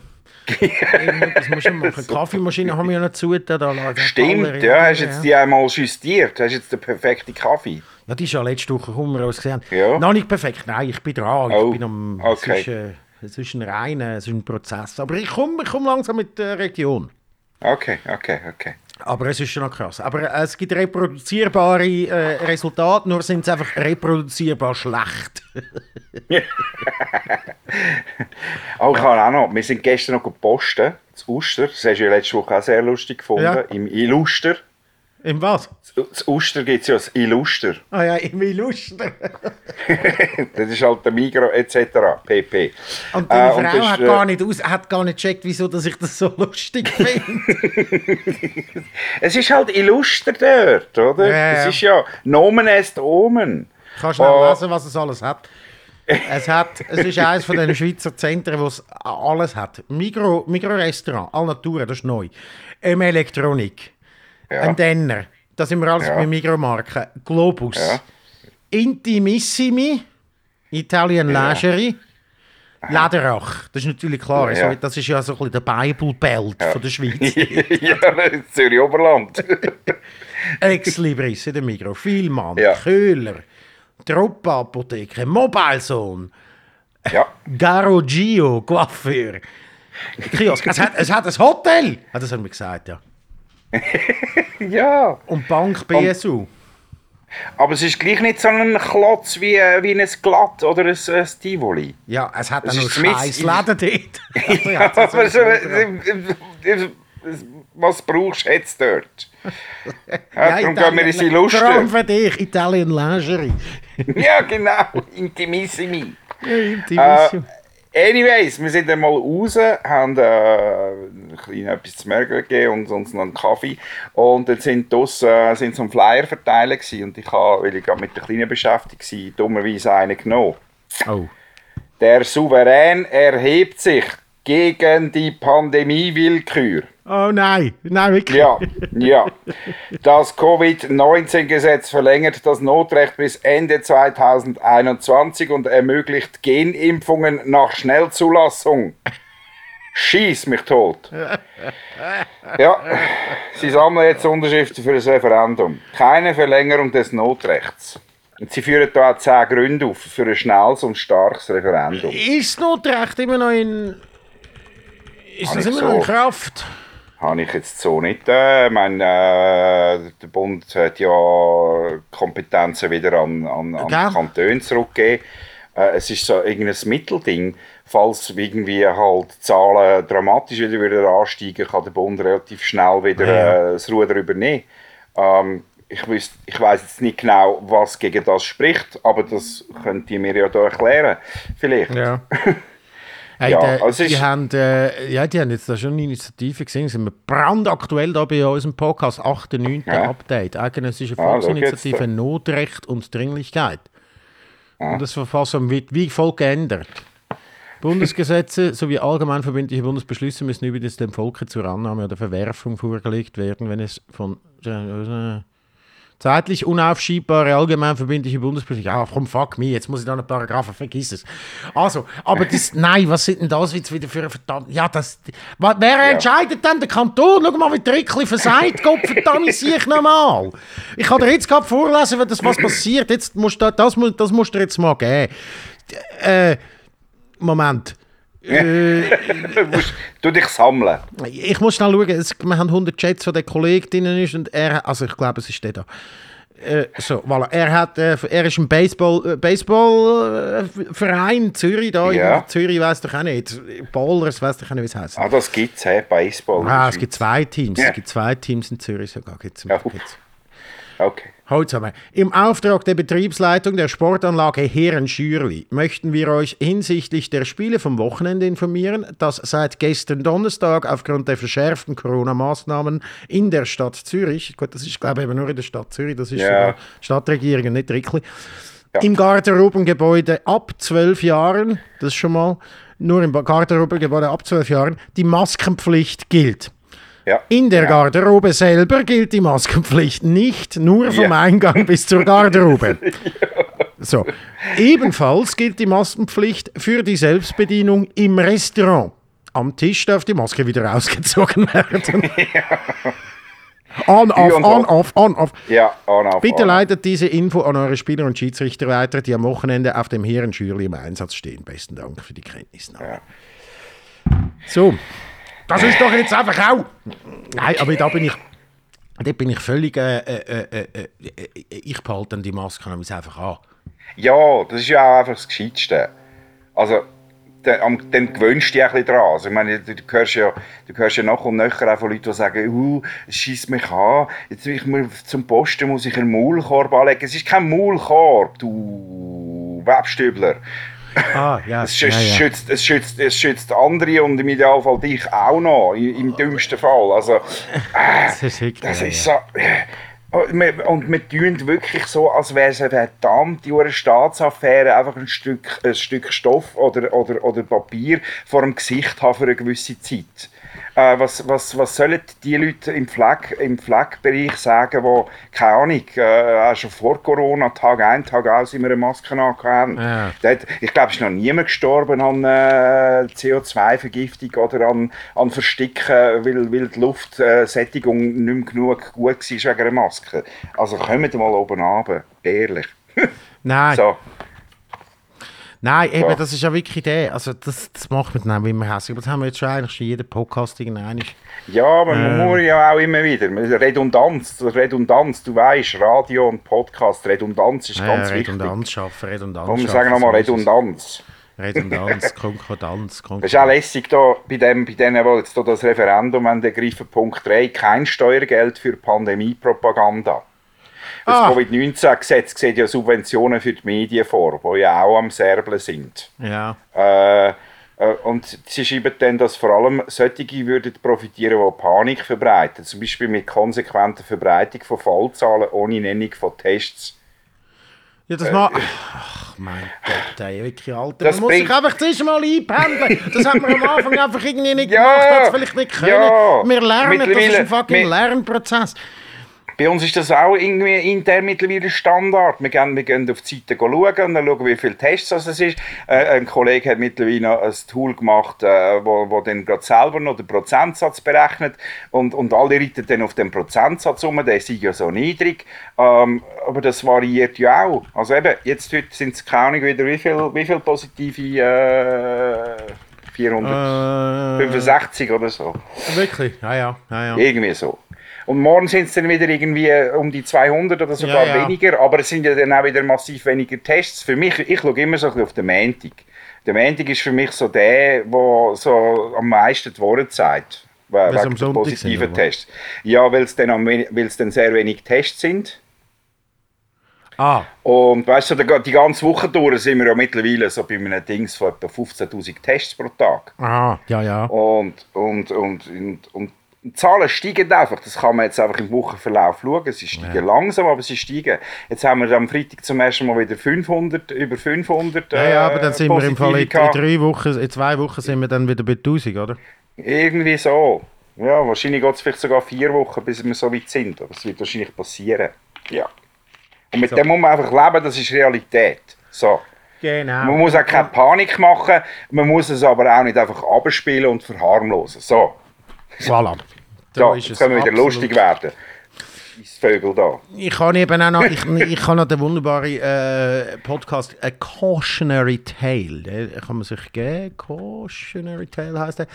irgendetwas muss ich machen. Die Kaffeemaschine haben wir ja noch zu. Da, Stimmt, ja, hast jetzt die einmal justiert. Hast jetzt den perfekten Kaffee. Ja, die ist ja letzte Woche Kummer ausgesehen. Ja. Noch nicht perfekt, nein, ich bin dran. Oh, Ich bin am, okay. es, ist, äh, es ist ein reiner es ist ein Prozess. Aber ich komme ich komm langsam mit der Region. Okay, okay, okay. Aber es ist schon noch krass. Aber äh, es gibt reproduzierbare äh, Resultate, nur sind sie einfach reproduzierbar schlecht. Oh, ich habe auch noch, wir sind gestern noch gepostet, zu Uster. Das hast du ja letzte Woche auch sehr lustig gefunden. Ja. Im Illuster. Im was? Zu Uster gibt es ja das Illuster. Ah ja, im Illuster. Das ist halt der Migro etc. pp. Und die Äh, Frau das ist, hat, äh, gar nicht aus, hat gar nicht gecheckt, wieso dass ich das so lustig finde. Es ist halt Illuster dort, oder? Ja, ja. Es ist ja Nomen est Omen. Kannst du schnell Oh. lesen, was es alles hat. Es, hat, es ist eines von den Schweizer Zentren, wo es alles hat. Migro, Migro-Restaurant, Alnatura, das ist neu. Ähm, Elektronik, Ja. ein Denner, da sind wir alles Ja. bei Migro-Marken. Globus, Ja. Intimissimi, Italian Ja. Lingerie, Lederach, das ist natürlich klar, Ja. so, das ist ja so ein bisschen der Bible-Belt von der Schweiz. ja, Zürich Oberland. Ex Libris in der Migro, Vielmann, Ja. Köhler, Troppa Apotheke, Mobile Zone, ja. Garo Gio, Coiffeur. Kiosk. Es hat, es hat ein Hotel. Ah, das haben wir gesagt, ja. ja. Und Bank BSU. Aber es ist gleich nicht so ein Klotz wie, äh, wie ein Glatt oder ein, ein Tivoli. Ja, es hat Es noch scheiß Läden dort. Also, ja, aber so, so- was brauchst du jetzt dort? Ja, darum gehen wir Italien- Vor allem Illuster. für dich, Italian Lingerie. Ja, genau. Intimissimi. Ja, Intimissimo. Äh, anyways, wir sind einmal raus, haben äh, ein klein etwas zu merken gegeben und uns noch einen Kaffee. Und dann sind draussen, äh, sind so ein Flyer verteilen gewesen. und ich habe, weil ich gerade mit der Kleinen beschäftigt war, dummerweise einen genommen. Oh. Der Souverän erhebt sich gegen die Pandemiewillkür. oh nein, nein, wirklich. Ja, ja. Das Covid-19-Gesetz verlängert das Notrecht bis Ende 2021 und ermöglicht Genimpfungen nach Schnellzulassung. Schieß mich tot. Ja, sie sammeln jetzt Unterschriften für ein Referendum. Keine Verlängerung des Notrechts. Und sie führen da auch zehn Gründe auf für ein schnelles und starkes Referendum. Ist das Notrecht immer noch in... Ist das immer noch in so. Kraft? Habe ich jetzt so nicht. Äh, ich meine, äh, der Bund hat ja Kompetenzen wieder an, an, an die Kantone zurückgegeben. Äh, es ist so irgendein Mittelding. Falls irgendwie halt die Zahlen dramatisch wieder, wieder ansteigen, kann der Bund relativ schnell wieder Ja. das Ruder übernehmen. Ähm, ich, wüs- ich weiß jetzt nicht genau, was gegen das spricht, aber das könnt ihr mir ja da erklären. Vielleicht. Ja. Hey, Ja, der, also die, haben, äh, ja, die haben jetzt da schon eine Initiative gesehen, sind wir brandaktuell da bei unserem Podcast 8. 9. Ja. Update. Eidgenössische Ah, Volksinitiative da. Notrecht und Dringlichkeit. Und das Verfassung wird wie folgt geändert. Bundesgesetze sowie allgemein verbindliche Bundesbeschlüsse müssen übrigens dem Volke zur Annahme oder Verwerfung vorgelegt werden, wenn es von äh, zeitlich unaufschiebbare allgemein verbindliche Bundesbeschlüsse. Ja, komm, fuck me, jetzt muss ich da einen Paragraphen, vergiss es. Also, aber das, nein, was sind denn das jetzt wieder für ein verdammt. Ja, das. wa- Wer entscheidet denn der Kanton? Schau mal, wie Trickli versagt, Gott verdammt, sehe ich nochmal. Ich kann dir jetzt gerade vorlesen, wenn das was passiert. Jetzt musst du, das, das musst du dir jetzt mal geben. Äh, Moment. Du musst du dich sammeln. Ich muss schnell schauen, es, wir haben 100 Chats, wo der Kollege drin ist und er, also ich glaube, es ist der da. Äh, so, voilà. Er, hat, äh, er ist im Baseball, äh, Baseballverein Zürich, da Ja. in Zürich, weiß ich auch nicht. Ballers, weiß ich auch nicht, wie es heißt. Ah, das gibt es, hey, Baseball. Ah, es gibt zwei Teams. Ja. Es gibt zwei Teams in Zürich sogar. Gibt's, Ja. gibt's. Okay. Wir. Im Auftrag der Betriebsleitung der Sportanlage Herrenschürli möchten wir euch hinsichtlich der Spiele vom Wochenende informieren, dass seit gestern Donnerstag aufgrund der verschärften Corona-Maßnahmen in der Stadt Zürich, gut, das ist glaube ich eben nur in der Stadt Zürich, das ist Ja. ja. Stadtregierung nicht Trickli, Im Garderobengebäude ab zwölf Jahren, das ist schon mal, nur im Garderobengebäude ab zwölf Jahren, die Maskenpflicht gilt. Ja. In der ja. Garderobe selber gilt die Maskenpflicht nicht, nur vom Ja. Eingang bis zur Garderobe. So. Ebenfalls gilt die Maskenpflicht für die Selbstbedienung im Restaurant. Am Tisch darf die Maske wieder ausgezogen werden. On, off, on, off. off, on, off. Ja, on, auf, Bitte on. leitet diese Info an eure Spieler und Schiedsrichter weiter, die am Wochenende auf dem Herrenschürli im Einsatz stehen. Besten Dank für die Kenntnisnahme. So, das ist doch jetzt einfach auch. Nein, aber da bin ich, da bin ich völlig. Äh, äh, äh, äh, äh, ich behalte dann die Maske nämlich einfach an. Ja, das ist ja auch einfach das Gescheitste. Also, dann, dann gewöhnst du dich ein bisschen dran. Also, ich meine, du, du, hörst ja, du hörst ja nach und nachher auch von Leuten, die sagen, uh, es schießt mich an, jetzt will ich mir zum Posten muss ich einen Maulkorb anlegen. Es ist kein Maulkorb, du Webstübler. Ah, ja. Es schützt, es schützt, es schützt, es schützt andere und im Idealfall dich auch noch, im, dümmsten Fall. Also, äh, Das ist wirklich, das ja, ist ja. so. Und wir, und wir tun wirklich so, als wäre es eine verdammte Staatsaffäre, einfach ein Stück, ein Stück Stoff oder, oder, oder Papier vor dem Gesicht haben für eine gewisse Zeit. Äh, was, was, was sollen die Leute im, Pfleg, im Pflegebereich sagen, die, keine Ahnung, äh, auch schon vor Corona, Tag ein, Tag aus, immer eine Maske angehabt Ja. Dort, ich glaube, es ist noch niemand gestorben an äh, CO2-Vergiftung oder an, an Versticken, weil, weil die Luftsättigung nicht mehr genug gut war wegen einer Maske. Also kommt mal oben runter, ehrlich. Nein, So, nein, eben, das ist ja wirklich der. Also, das, das macht mich dann immer hässlich. Aber das haben wir jetzt schon eigentlich schon jeden Podcast irgendein. ja, aber man muss ja auch immer wieder. Redundanz, Redundanz, du weißt, Radio und Podcast, Redundanz ist Ja, ganz wichtig. Redundanz schaffen, Redundanz schaffen, sagen nochmal. Redundanz. Redundanz, Konkordanz, Das ist auch lässig da, bei, dem, bei denen, die jetzt da das Referendum ergriffen, Punkt 3, kein Steuergeld für Pandemiepropaganda. Das Ah. Covid-19-Gesetz sieht ja Subventionen für die Medien vor, die ja auch am Serblen sind. Ja. Äh, äh, und sie schreiben dann, dass vor allem solche würden profitieren, die Panik verbreiten. Zum Beispiel mit konsequenter Verbreitung von Fallzahlen ohne Nennung von Tests. Ja, das mal. Ach, mein Gott, ey, wirklich, Alter. Das man muss sich einfach zuerst mal einpendeln. Das hat man am Anfang einfach irgendwie nicht Ja, gemacht, hat es vielleicht nicht können. ja. Wir lernen, das ist ein fucking Lernprozess. Bei uns ist das auch irgendwie intern mittlerweile Standard. Wir gehen, wir gehen auf die Seite schauen und dann schauen, wie viele Tests das ist. Äh, ein Kollege hat mittlerweile noch ein Tool gemacht, äh, wo, wo dann gerade selber noch den Prozentsatz berechnet und, und alle reiten dann auf den Prozentsatz um, der ist ja so niedrig. Ähm, aber das variiert ja auch. Also eben, jetzt heute sind es keine Ahnung wieder, wie viel, wie viel positive äh, 465 Äh, oder so. wirklich? Ja, ja, ja, ja. Irgendwie so. Und morgen sind es dann wieder irgendwie um die 200 oder sogar Ja, ja. weniger, aber es sind ja dann auch wieder massiv weniger Tests. Für mich, ich schaue immer so ein bisschen auf den Montag. Der Montag ist für mich so der, der so am meisten die Worte sagt. we- es am Wegen der positiven? Tests. Ja, weil es dann, weil dann sehr wenig Tests sind. Ah, Und weißt du, die die ganze Woche durch sind wir ja mittlerweile so bei einem Dings von etwa 15.000 Tests pro Tag. ah, ja, ja. Und, und, und, und, und die Zahlen steigen einfach. Das kann man jetzt einfach im Wochenverlauf schauen. Sie steigen langsam, aber sie steigen. Jetzt haben wir am Freitag zum ersten Mal wieder 500, über 500 Ja, ja, aber äh, dann sind wir im Fall in, in drei Wochen, in zwei Wochen sind wir dann wieder bei 1000, oder? Irgendwie so. Ja, wahrscheinlich geht es vielleicht sogar vier Wochen, bis wir so weit sind. Aber es wird wahrscheinlich passieren. Ja. Und mit So. dem muss man einfach leben, das ist Realität. So. Genau. Man muss auch keine Panik machen, man muss es aber auch nicht einfach abspielen und verharmlosen. So. Voilà. Da Ja, ist jetzt es können wir wieder lustig werden. Vögel da. Ich habe eben auch noch, ich, ich habe noch den wunderbaren äh, Podcast A Cautionary Tale. Den kann man sich geben. Cautionary Tale heißt der.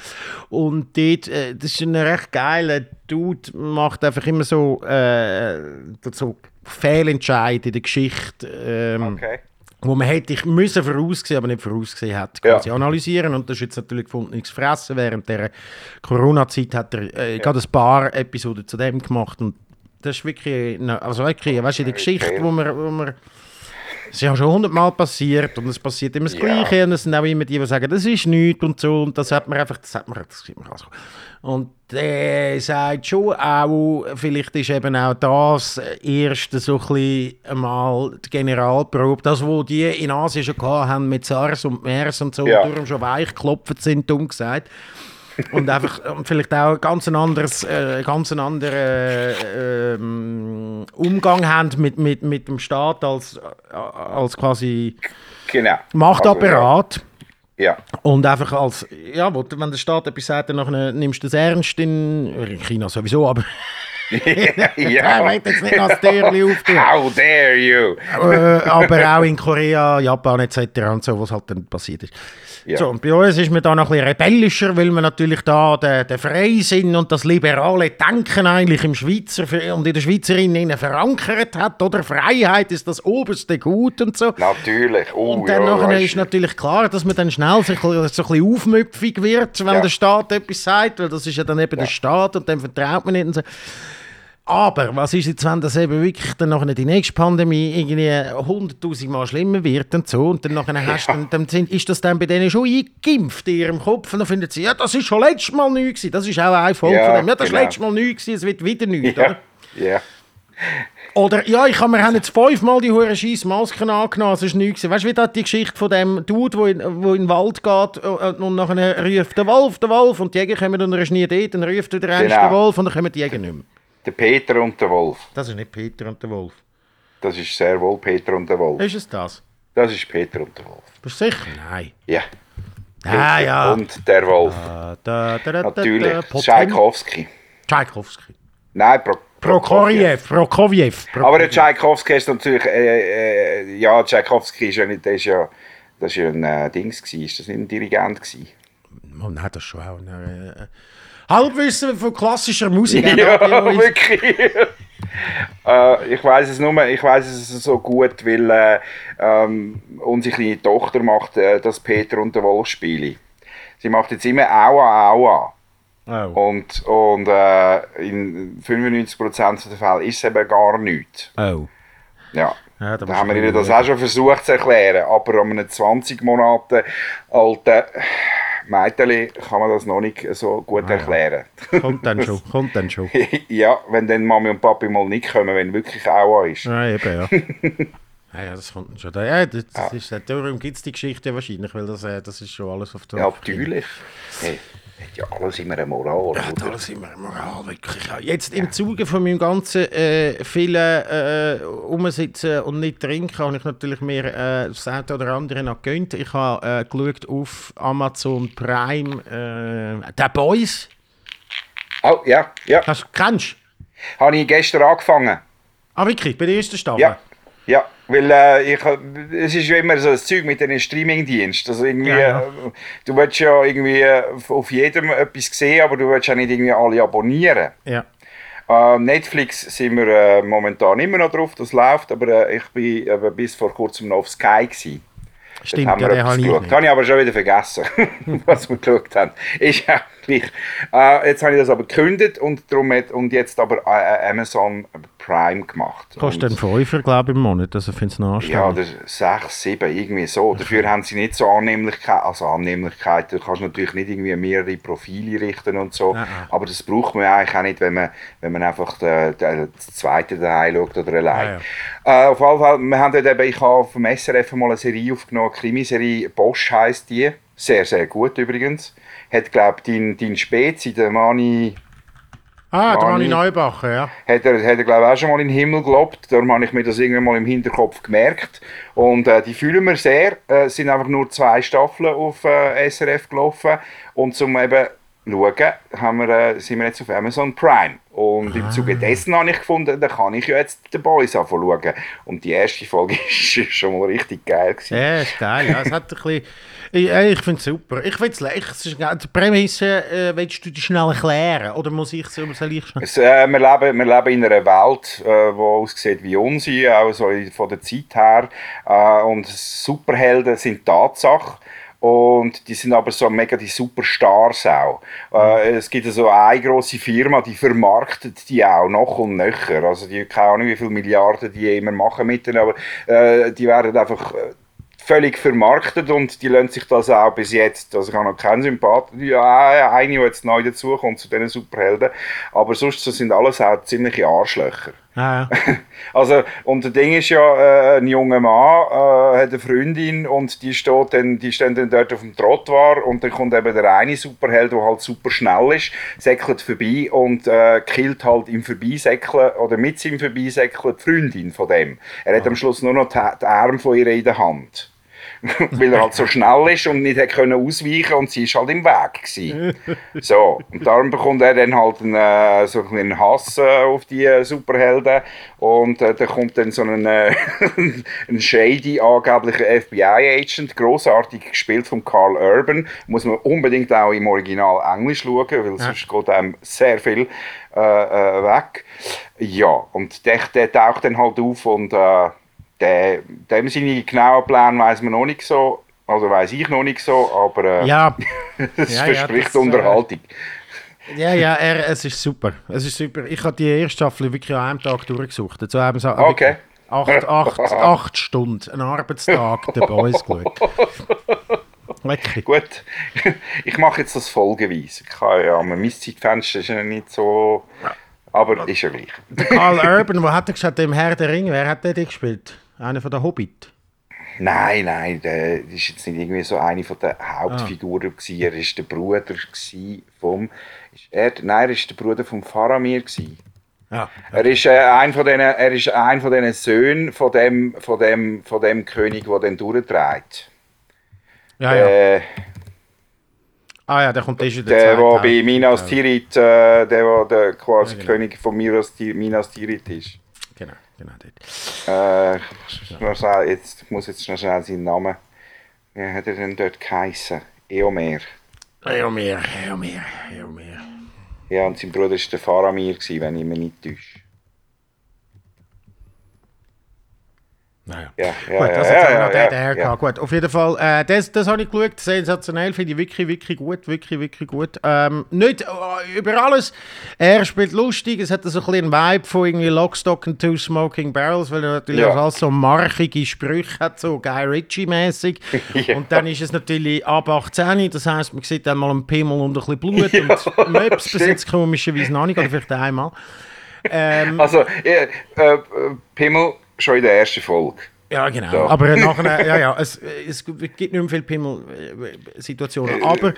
Und dort, äh, das ist ein recht geiler Dude, macht einfach immer so, äh, so Fehlentscheid in der Geschichte. Ähm, Okay. Wo man hätte ich müssen voraussehen, aber nicht vorausgesehen hat, Ja. quasi analysieren. Und das ist jetzt natürlich gefunden nichts fressen. Während der Corona-Zeit hat er äh, gerade ein paar Episoden zu dem gemacht. Und das ist wirklich, also wirklich, weißt du, der Geschichte, wo man, wo man Es ist ja schon hundertmal passiert und es passiert immer das Gleiche und es sind auch immer die, die sagen, das ist nichts und so und das hat man einfach, das hat man, das sieht man also. Und der sagt schon auch, vielleicht ist eben auch das erste so ein bisschen einmal die Generalprobe, das, wo die in Asien schon gehabt haben mit SARS und MERS und so, Ja. und darum schon weich geklopft sind, dumm gesagt. Und einfach und vielleicht auch ganz ein anderes, äh, ganz einen anderen ähm, Umgang haben mit, mit, mit dem Staat als, äh, als quasi Genau. Machtapparat. Also, ja. Und einfach als, ja, wenn der Staat etwas sagt, dann nimmst du es ernst in, in China sowieso, aber ja. ich jetzt nicht noch das Türchen auftun. How dare you? äh, aber auch in Korea, Japan etc. und so, was halt dann passiert ist. Ja. So, und bei uns ist man da noch ein bisschen rebellischer, weil man natürlich da den, den Freisinn und das liberale Denken eigentlich im Schweizer und in der Schweizerin verankert hat, oder? Freiheit ist das oberste Gut und so. Natürlich. Oh, Und dann ja, ist natürlich klar, dass man dann schnell bisschen, so ein bisschen aufmüpfig wird, wenn Ja. der Staat etwas sagt, weil das ist ja dann eben der Staat und dem vertraut man nicht. Und so. Aber was ist jetzt, wenn das eben wirklich dann nachher die nächste Pandemie irgendwie 100'000 Mal schlimmer wird und so und dann nachher hast du, dann, dann sind, ist das dann bei denen schon eingeimpft in ihrem Kopf und dann finden sie, ja, das ist schon letztes Mal nichts gewesen. Das ist auch ein Folge Ja, von dem. Ja, das ist genau. letztes Mal nichts gewesen, es wird wieder nichts, Ja. oder? Ja. Oder, ja, ich habe mir haben jetzt fünfmal die hure scheiß Masken angenommen, es ist nichts. gewesen. Weißt du, wie das die Geschichte von dem Dude, der in, wo in den Wald geht äh, und nachher ruft der Wolf, der Wolf und die Jäger kommen und er ist nie dort, dann ruft wieder Genau. der Wolf und dann kommen die Jäger nicht mehr. Der Peter und der Wolf. Das ist nicht Peter und der Wolf. Das ist sehr wohl Peter und der Wolf. Ist es das? Das ist Peter und der Wolf. Bist du sicher? Nein. Ja. Ah, ja. Und der Wolf. Da, da, da, Natürlich. Tchaikovsky. Tchaikovsky. Nein, Pro Prokofjew. Prokofjew. Aber der Tchaikovsky ist natürlich, äh, äh, ja, Tchaikovsky ist ja nicht, der ist ja, das ist ja ein äh, Dings gewesen, ist das nicht ein Dirigent gewesen? Oh, nein, das schon auch. Äh, äh, Halbwissen von klassischer Musik. Ja, wirklich. äh, ich weiß es nur, ich weiß es so gut, weil äh, ähm, unsere kleine Tochter macht äh, das Peter und der Wolf Spiele. Sie macht jetzt immer Aua Aua. Oh. Und, und äh, in 95% der Fälle ist es eben gar nichts. Oh. Ja. Ja, da haben wir ihnen das auch schon versucht zu erklären, aber an einem 20 Monate alten Mädchen kann man das noch nicht so gut erklären. Kommt dann schon, kommt dann schon. ja, wenn dann Mami und Papi mal nicht kommen, wenn wirklich Aua ist. Ja, eben, ja. ja, ja, das kommt schon. Ja, das, das ist, darum gibt es die Geschichte wahrscheinlich, weil das, äh, das ist schon alles auf der Ja, natürlich. Hey, hat ja alles immer eine Moral. Ja, oder? da sind wir Moral, wirklich. Jetzt im Zuge von meinem ganzen äh, vielen äh, Umsitzen und nicht trinken, habe ich natürlich mir äh, das eine oder andere noch gegönnt. Ich habe äh, geschaut auf Amazon Prime äh, «The Boys». Oh, ja, ja. Hast, kennst du? Habe ich gestern angefangen. Ah, wirklich? Bei der ersten Staffel? Ja. Ja, weil äh, ich, es ist ja immer so ein Zeug mit den Streamingdiensten. Also irgendwie, Ja, ja. äh, du willst ja irgendwie äh, auf jedem etwas sehen, aber du willst ja nicht irgendwie alle abonnieren. Ja. Äh, Netflix sind wir äh, momentan immer noch drauf, das läuft, aber äh, ich bin bis vor kurzem noch auf Sky gewesen. Stimmt, haben ja, wir den etwas habe ich. Habe ich aber schon wieder vergessen, was wir geschaut haben. Ist ja gleich. Äh, jetzt habe ich das aber gekündigt und, darum hat, und jetzt aber äh, Amazon Prime gemacht. Kostet einen Fünfer, glaube ich, im Monat, also finde es noch ja, anständig. oder 6, 7, irgendwie so. Dafür haben sie nicht so Annehmlichkeit, also Annehmlichkeit, du kannst natürlich nicht irgendwie mehrere Profile richten und so, Nein. aber das braucht man eigentlich auch nicht, wenn man, wenn man einfach den, den, das zweite daheim schaut oder allein. Äh, auf jeden Fall, wir haben dort eben, ich habe auf dem SRF mal eine Serie aufgenommen, eine Krimiserie, Bosch heisst die, sehr, sehr gut übrigens. Hat, glaube ich, dein, dein Spezi, der Mani... Ah, der Mani Mani- Neubacher, ja. hat er, hat er glaube ich, auch schon mal in den Himmel gelobt. Darum habe ich mir das irgendwann mal im Hinterkopf gemerkt. Und äh, die fühlen wir sehr. Äh, Es sind einfach nur zwei Staffeln auf äh, SRF gelaufen. Und zum eben schauen, haben wir, äh, sind wir jetzt auf Amazon Prime. Und im Zuge dessen habe ich gefunden, da kann ich ja jetzt The Boys anfangen schauen. Und die erste Folge ist schon mal richtig geil. Gewesen. Ja, ist geil. Ja, es hat ein bisschen... Ich, äh, ich finde es super. Ich finde es ist. Die Prämisse, äh, willst du die schnell erklären? Oder muss ich soll ich schnell... Es, äh, wir, leben, wir leben in einer Welt, die äh, wo aussieht wie unsere, auch so von der Zeit her. Äh, und Superhelden sind Tatsache. Und die sind aber so mega die Superstars auch. Äh, es gibt so eine grosse Firma, die vermarktet die auch noch und nöcher. Also die keine Ahnung, wie viele Milliarden die immer machen mit denen, aber äh, die werden einfach äh, völlig vermarktet und die lassen sich das auch bis jetzt, also ich habe noch keinen Sympathie, ja, eine, die jetzt neu dazukommt zu diesen Superhelden, aber sonst sind alles auch ziemliche Arschlöcher. Ah, ja. Also, und das Ding ist ja, äh, ein junger Mann äh, hat eine Freundin und die, steht dann, die stehen dann dort auf dem Trottoir und dann kommt eben der eine Superheld, der halt super schnell ist, säckelt vorbei und äh, killt halt im Vorbeisäckeln oder mit seinem Vorbeisäckeln die Freundin von dem. Er hat am Schluss nur noch die, die Arme von ihr in der Hand. weil er halt so schnell ist und nicht hat können ausweichen und sie ist halt im Weg gewesen. So, und darum bekommt er dann halt einen, äh, so einen Hass äh, auf die äh, Superhelden und äh, da kommt dann so ein, äh, ein shady angeblicher FBI-Agent, großartig gespielt von Carl Urban, muss man unbedingt auch im Original Englisch schauen, weil sonst geht einem sehr viel äh, weg. Ja, und der, der taucht dann halt auf und äh, der, dem seine genauen Pläne weiß man noch nicht so, also weiß ich noch nicht so, aber äh, ja, es Ja, ja, verspricht das, äh, Unterhaltung. ja, ja er, es ist super. Es ist super. Ich habe die erste Staffel wirklich an einem Tag durchgesucht. So haben sie Okay. acht, acht, acht Stunden, einen Arbeitstag der Boys geschaut. Wirklich. Gut, ich mache jetzt das folgeweise. Ich kann, ja, mein Zeitfenster ist ja nicht so, aber ist ja gleich. Carl Urban, wo hat er gesagt, im Herr der Ringe, wer hat der die gespielt? Einer von der Hobbit. Nein, nein, der ist jetzt nicht irgendwie so eine von der Ah. Hauptfiguren gewesen. Er ist der Bruder vom, ist er, nein, er ist der Bruder vom Faramir gewesen. Ja. Er ist, äh, ein von denen, er ist ein von diesen Söhnen von dem, von dem, von dem König, der den durchträgt. Ja, ja. Äh, Ah ja, der kommt erst in der, zweiten der bei Hälfte. Minas Tirith, äh, der, der, der quasi Ja, genau. König von Minas Tirith ist. Genau, dort. Äh, schnell- jetzt, ich muss jetzt noch schnell seinen Namen. Wie hat er denn dort geheißen? Eomer. Eomer, Eomer, Eomer. Ja, und sein Bruder war der Faramir, wenn ich mich nicht täusche. Naja. Ja, ja, Gut, ja, das ja, hat ja, auch noch der, ja, ja. gehabt. Gut, auf jeden Fall, äh, das, das habe ich geschaut, sensationell, finde ich wirklich, wirklich gut, wirklich, wirklich gut. Ähm, nicht äh, über alles, er spielt lustig, es hat so ein bisschen einen Vibe von irgendwie Lockstock and Two Smoking Barrels, weil er natürlich Ja. auch alles so markige Sprüche hat, so Guy Ritchie-mäßig. Ja. Und dann ist es natürlich ab 18, das heisst, man sieht einmal einen Pimmel und ein bisschen Blut und Möps jetzt komischerweise noch nicht, oder vielleicht einmal. Ähm, Also, äh, äh, Pimmel schon in der ersten Folge. Ja, genau. So. Aber nachher, ja, ja, es, es gibt nicht mehr viele Pimmel-Situationen. Aber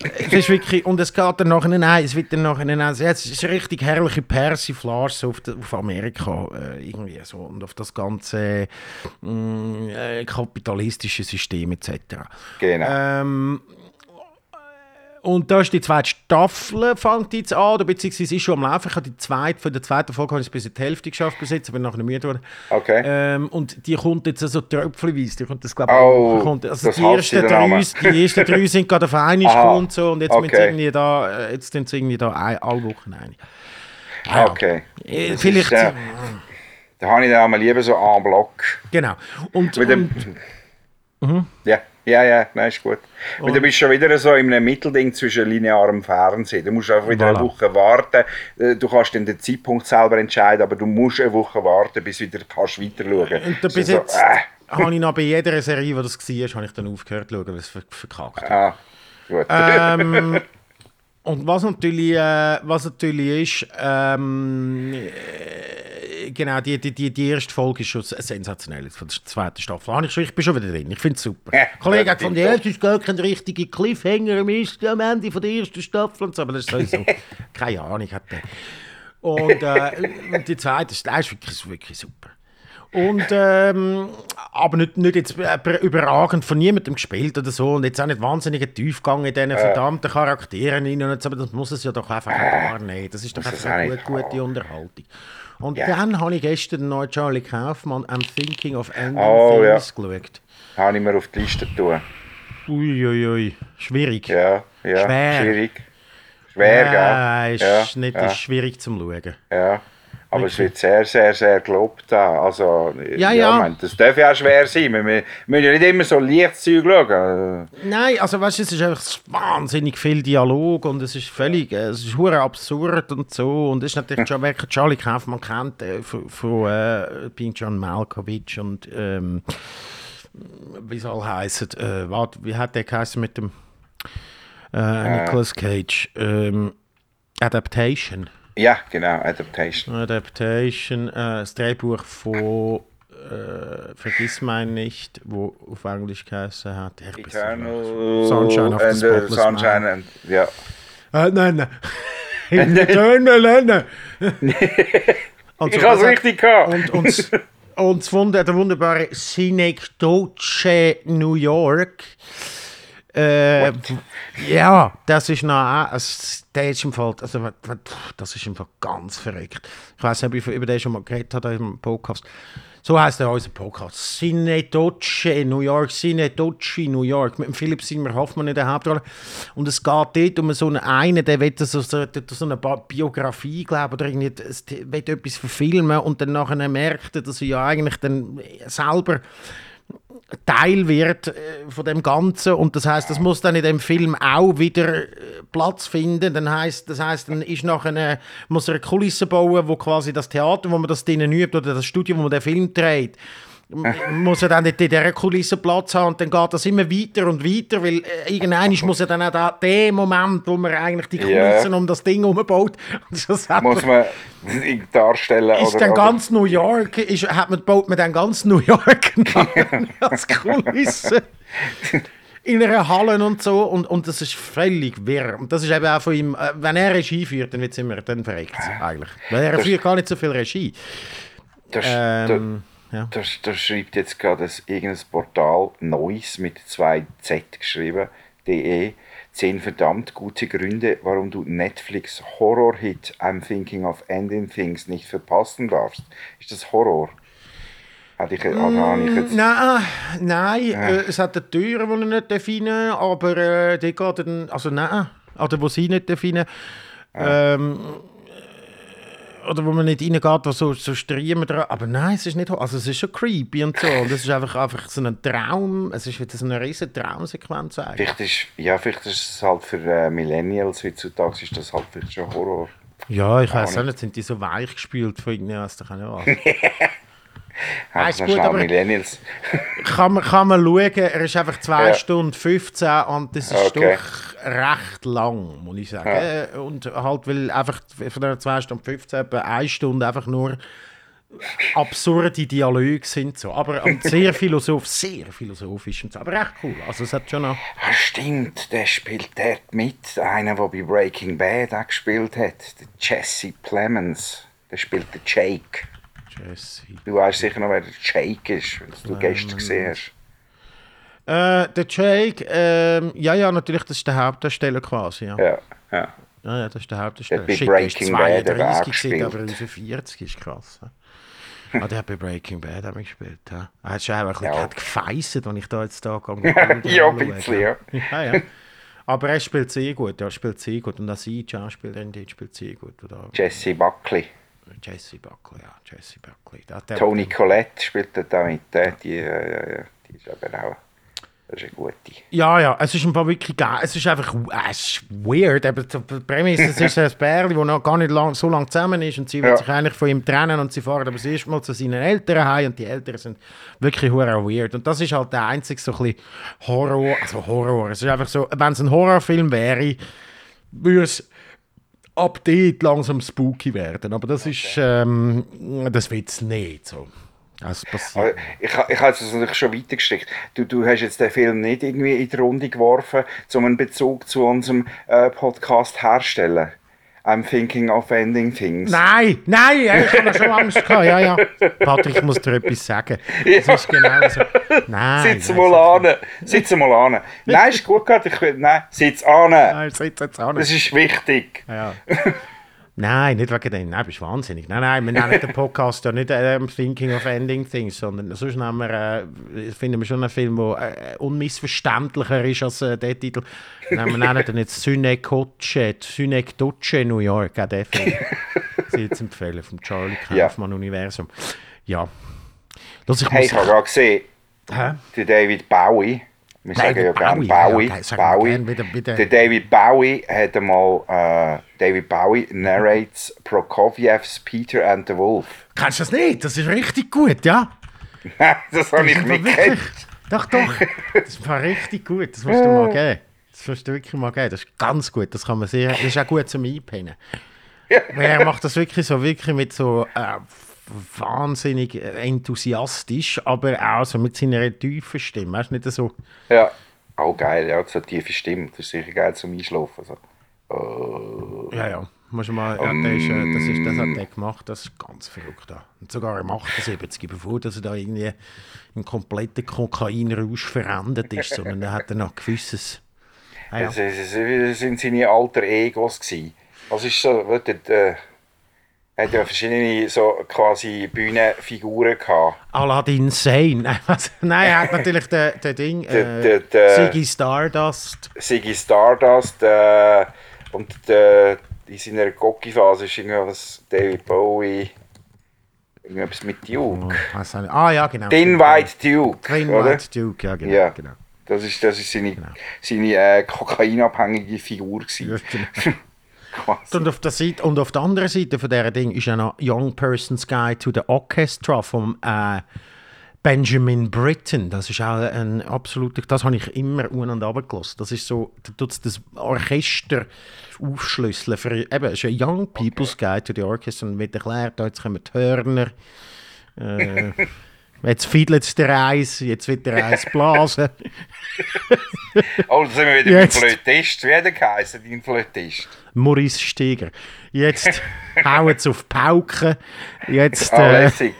es ist wirklich, und es geht dann nachher, nein, es wird dann nachher, nein, es ist eine richtig herrliche Persiflage so auf, auf Amerika äh, irgendwie so und auf das ganze mh, äh, kapitalistische System etc. Genau. Ähm, und da ist die zweite Staffel, fängt jetzt an, oder beziehungsweise ist schon am Laufen. Ich habe die zweite, von der zweiten Folge habe ich es bis in die Hälfte geschafft, bis jetzt, aber nachher müde geworden. Okay. Ähm, und die kommt jetzt so tröpfelweise. Die kommt das, glaub, ich, Oh, kommt, also die ersten, drei, die ersten drei sind gerade auf einmal und so. Und jetzt okay. sie irgendwie da, äh, jetzt sind sie irgendwie da ein, alle Wochen ein. Ah. Okay. Äh, Vielleicht, Ist, äh, da habe ich dann einmal lieber so en bloc. genau. Und, Mit dem, und ja, ja, ja, nein, ist gut. Und du bist schon wieder so in einem Mittelding zwischen linearem Fernsehen. Du musst einfach wieder Voilà. eine Woche warten. Äh, Du kannst dann den Zeitpunkt selber entscheiden, aber du musst eine Woche warten, bis du wieder kannst weiter schauen und da kannst. bis so, jetzt äh, habe ich noch bei jeder Serie, die das war, habe ich dann aufgehört zu schauen, weil es ver verkackt hat. ah, gut. ähm, und was natürlich, äh, was natürlich ist, ähm, äh, genau, die, die, die, die erste Folge ist schon sensationell von der zweiten Staffel. Habe Ich, ich bin schon wieder drin, ich finde es super. Ja, Kollege hat von der ersten ist gar kein richtiger Cliffhanger am Ende von der ersten Staffel und so, aber das ist sowieso, keine Ahnung, hat der. Und, äh, und die zweite ist, ist wirklich, wirklich super. Und, ähm, aber nicht, nicht jetzt äh, überragend von niemandem gespielt oder so und jetzt auch nicht wahnsinniger Tiefgang in diesen verdammten Charakteren rein und so, aber das muss es ja doch einfach gar nicht. Das ist doch einfach eine gute, gute Unterhaltung. Und Ja. dann habe ich gestern den neuen Charlie Kaufmann «I'm Thinking of Ending Oh, ja. Things» geschaut. habe ich mir auf die Liste tun. Uiuiui, ui, schwierig. Ja, ja, Schwer. schwierig. Schwer, ja, gell? ist Ja, nicht ja, ist schwierig zum Schauen. ja. Aber es wird sehr, sehr, sehr gelobt. Also, Ja, ja. ich meine, das darf ja auch schwer sein. Wir, wir müssen ja nicht immer so Lichtzeug schauen. Nein, also weißt du, es ist einfach wahnsinnig viel Dialog und es ist völlig, äh, es ist hure absurd und so und es ist natürlich schon, wer Charlie Kaufmann kennt, äh, von, von äh, Pink John Malkovich und ähm, wie soll heißen, äh, warte, wie hat der geheißen mit dem äh, Nicolas Cage? Ähm, Adaptation. Ja, genau, Adaptation. Adaptation, äh, das Drehbuch von äh, Vergiss mein nicht, wo auf Englisch geheißen hat. Ich Eternal. Sunshine of the uh, Spotless Sunshine Mind. and, ja. Äh, nein, nein. Eternal, nein, nein. Und Ich so, habe es richtig gehabt. Und, und, und Wunder, der wunderbare Synecdoche New York. Äh, ja, das ist noch, also, der ist im Fall, also, das ist im Fall ganz verrückt. Ich weiß nicht, ob ich über den schon mal geredet habe im Podcast. So heißt er unser Podcast. Synecdoche New York, Synecdoche New York, mit dem Philipp Simmer Hoffmann in der Hauptrolle. Und es geht dort um so einen, einen der will so, so, so eine Biografie, glaube oder irgendwie, will etwas verfilmen und dann nachher merkt er, dass er ja eigentlich dann selber Teil wird äh, von dem Ganzen und das heißt, das muss dann in dem Film auch wieder äh, Platz finden. Dann heißt, das heißt, dann ist nachher eine, muss er eine Kulisse bauen, wo quasi das Theater, wo man das drinnen übt oder das Studio, wo man den Film dreht, muss er dann nicht in dieser Kulisse Platz haben und dann geht das immer weiter und weiter, weil äh, irgendwann muss er dann auch da, der Moment, wo man eigentlich die Ja. Kulissen um das Ding umbaut, Muss man darstellen. ist oder, dann oder- ganz New York, ist, hat man, baut man dann ganz New York als Kulisse. In einer Halle und so und, und das ist völlig wirr. Und das ist eben auch von ihm, äh, wenn er Regie führt, dann wird es immer, dann verreckt eigentlich. Weil er führt gar nicht so viel Regie. Das, Ähm, ja. da, da, schreibt jetzt gerade ein- irgendein Portal Neues mit zwei Z geschrieben, de. Zehn verdammt gute Gründe, warum du Netflix Horror-Hit I'm Thinking of Ending Things nicht verpassen darfst. Ist das Horror? Hatte ich, also ich jetzt, Nein, nein äh, es hat eine Tür, die er nicht definieren aber äh, die geht dann, also nein, oder wo sie nicht definieren. Ähm, oder wo man nicht reingeht, wo so, so Striemen dran, aber nein, es ist nicht, also es ist schon creepy und so, und es ist einfach, einfach so ein Traum, es ist wieder so eine riesen Traumsequenz eigentlich. vielleicht ist, ja, vielleicht ist es halt für äh, Millennials heutzutage ist das halt vielleicht schon Horror. Ja, ich weiß nicht. auch nicht, sind die so weich gespielt von irgendwas, da kann ich auch. Halt ist gut, aber- Millennials. kann, man, kann man schauen, er ist einfach 2 Ja. Stunden 15 und das ist Okay. doch recht lang, muss ich sagen. Äh, Und halt, weil einfach von der 2 Stunden 15 etwa 1 Stunde einfach nur absurde Dialoge sind. So. Aber sehr philosoph, sehr philosophisch und so. Aber echt cool. Also es hat schon noch... Ah, stimmt, der spielt dort mit. Einer, der bei Breaking Bad auch gespielt hat. Der Jesse Plemons. Der spielt den Jake. Jesse. Du weißt sicher noch, wer der Jake ist, wenn du gestern gesehen hast. Äh, der Jake, ähm, ja, ja, natürlich, das ist der Hauptdarsteller quasi. Ja, ja, Ja, ja. ja das ist der Hauptdarsteller. Der Shit, Breaking Bad eben auch 32 gewesen, aber gespielt. 45 ist krass. Ah, der hat bei Breaking Bad auch gespielt. Ja. Er hat schon auch ein bisschen Ja. gefeisset, als ich da jetzt da gegangen Ja, ein bisschen, ja. ja, ja. Aber er spielt sehr gut, er spielt sehr gut. Und auch sie, die Schauspielerin, die spielt sehr gut. Oder? Jesse Buckley. Jesse Buckley, ja, Jesse Buckley. Der, der, Tony Collette spielt dort auch mit. äh, Die, äh, ja, ja, die ist eben auch. Das ist eine gute. Ja, ja, es ist ein paar wirklich geil. Es ist einfach äh, es ist weird. Aber die Prämisse es ist ein Bärli, das noch gar nicht lang, so lange zusammen ist und sie will Ja. sich eigentlich von ihm trennen und sie fahren aber das erste Mal zu seinen Eltern heim und die Eltern sind wirklich hure weird. Und das ist halt der einzige so ein bisschen Horror, also Horror. Es ist einfach so, wenn es ein Horrorfilm wäre, würde es ab dort langsam spooky werden. Aber das ist, ähm, das wird es nicht so. Das passiert. Ich, ich habe es natürlich schon weitergestrickt. Du, du hast jetzt den Film nicht irgendwie in die Runde geworfen, um einen Bezug zu unserem äh, Podcast herzustellen. I'm thinking of ending things. Nein, nein, ja, ich habe schon Angst gehabt. Ja, ja. Patrick, ich muss dir etwas sagen. Das ist genau so. Nein. Sitz nein, mal an. Sitz mal an. Nein, ist gut will, nein, sitz an. Nein, sitz jetzt auch Das ist wichtig. Ja. Nein, nicht wegen dem. Nein, bist wahnsinnig. Nein, nein, wir nennen den Podcast ja nicht ähm, Thinking of Ending Things, sondern sonst nehmen wir, äh, finden wir schon einen Film, der äh, unmissverständlicher ist als äh, der Titel. Nein, wir nennen den jetzt Synecdoche, Synecdoche New York, auch der Film. sie jetzt empfehlen, vom Charlie Ja. Kaufmann-Universum. Ja. Das ich Hey, ich habe gerade gesehen, Hä? David Bowie, wir sagen David ja gerne Bowie, ja, Bowie, sagen wir Bowie. gern wieder- wieder. Der David Bowie hat einmal, äh, David Bowie narrates Prokofievs Peter and the Wolf. Kennst du das nicht? Das ist richtig gut, ja? das habe ich nicht gekannt. Doch, doch. Das war richtig gut. Das musst du mal geben. Das musst du wirklich mal geben. Das ist ganz gut. Das kann man sehr. Das ist auch gut zum Einpennen. Weil er macht das wirklich so wirklich mit so äh, wahnsinnig enthusiastisch, aber auch so mit seiner tiefen Stimme. Weißt du, nicht so. Ja. Oh geil, ja, so tiefe Stimme. Das ist sicher geil zum Einschlafen. So. Oh. Ja, ja. Musst du mal, ja, der ist, äh, das, ist, das hat er gemacht, das ist ganz verrückt. Und sogar im 78, bevor dass er da irgendwie im kompletten Kokainrausch verendet ist, sondern er hat dann noch gewisses. Ah, ja. Das, das, das sind seine alter Egos gewesen. Was ist so, äh, er hat ja verschiedene so quasi Bühnenfiguren gehabt. Aladdin Sane. Nein, er hat natürlich den, den Ding. Äh, der- der- Ziggy Stardust. Siggy Stardust äh, und äh, in seiner Gocki-Phase ist irgendwas David Bowie, irgendwas mit Duke. Nicht. Ah, ja, genau. Thin White Duke, oder? White Duke, ja, genau. Ja. genau. Das ist, das ist seine, seine äh, kokainabhängige Figur. Ja, Gewesen. genau. Quasi. Und auf, der Seite, und auf der anderen Seite von dieser Ding ist ja noch Young Person's Guide to the Orchestra vom äh, Benjamin Britten. Das ist auch ein absoluter, das habe ich immer un- und runtergelassen. Das ist so, da tut das Orchester aufschlüsseln. Für, eben, es ist ein Young People's Guide to the Orchestra und wird erklärt, da jetzt kommen die Hörner, äh, jetzt fiedelt der Eis, jetzt wird der Eis blasen. Oh, da sind wir wieder Jetzt. beim Flötist. Wie hat er geheißen, dein Flötist? Maurice Steger. Jetzt hauen sie auf Pauken. Jetzt, Ah, äh, lässig.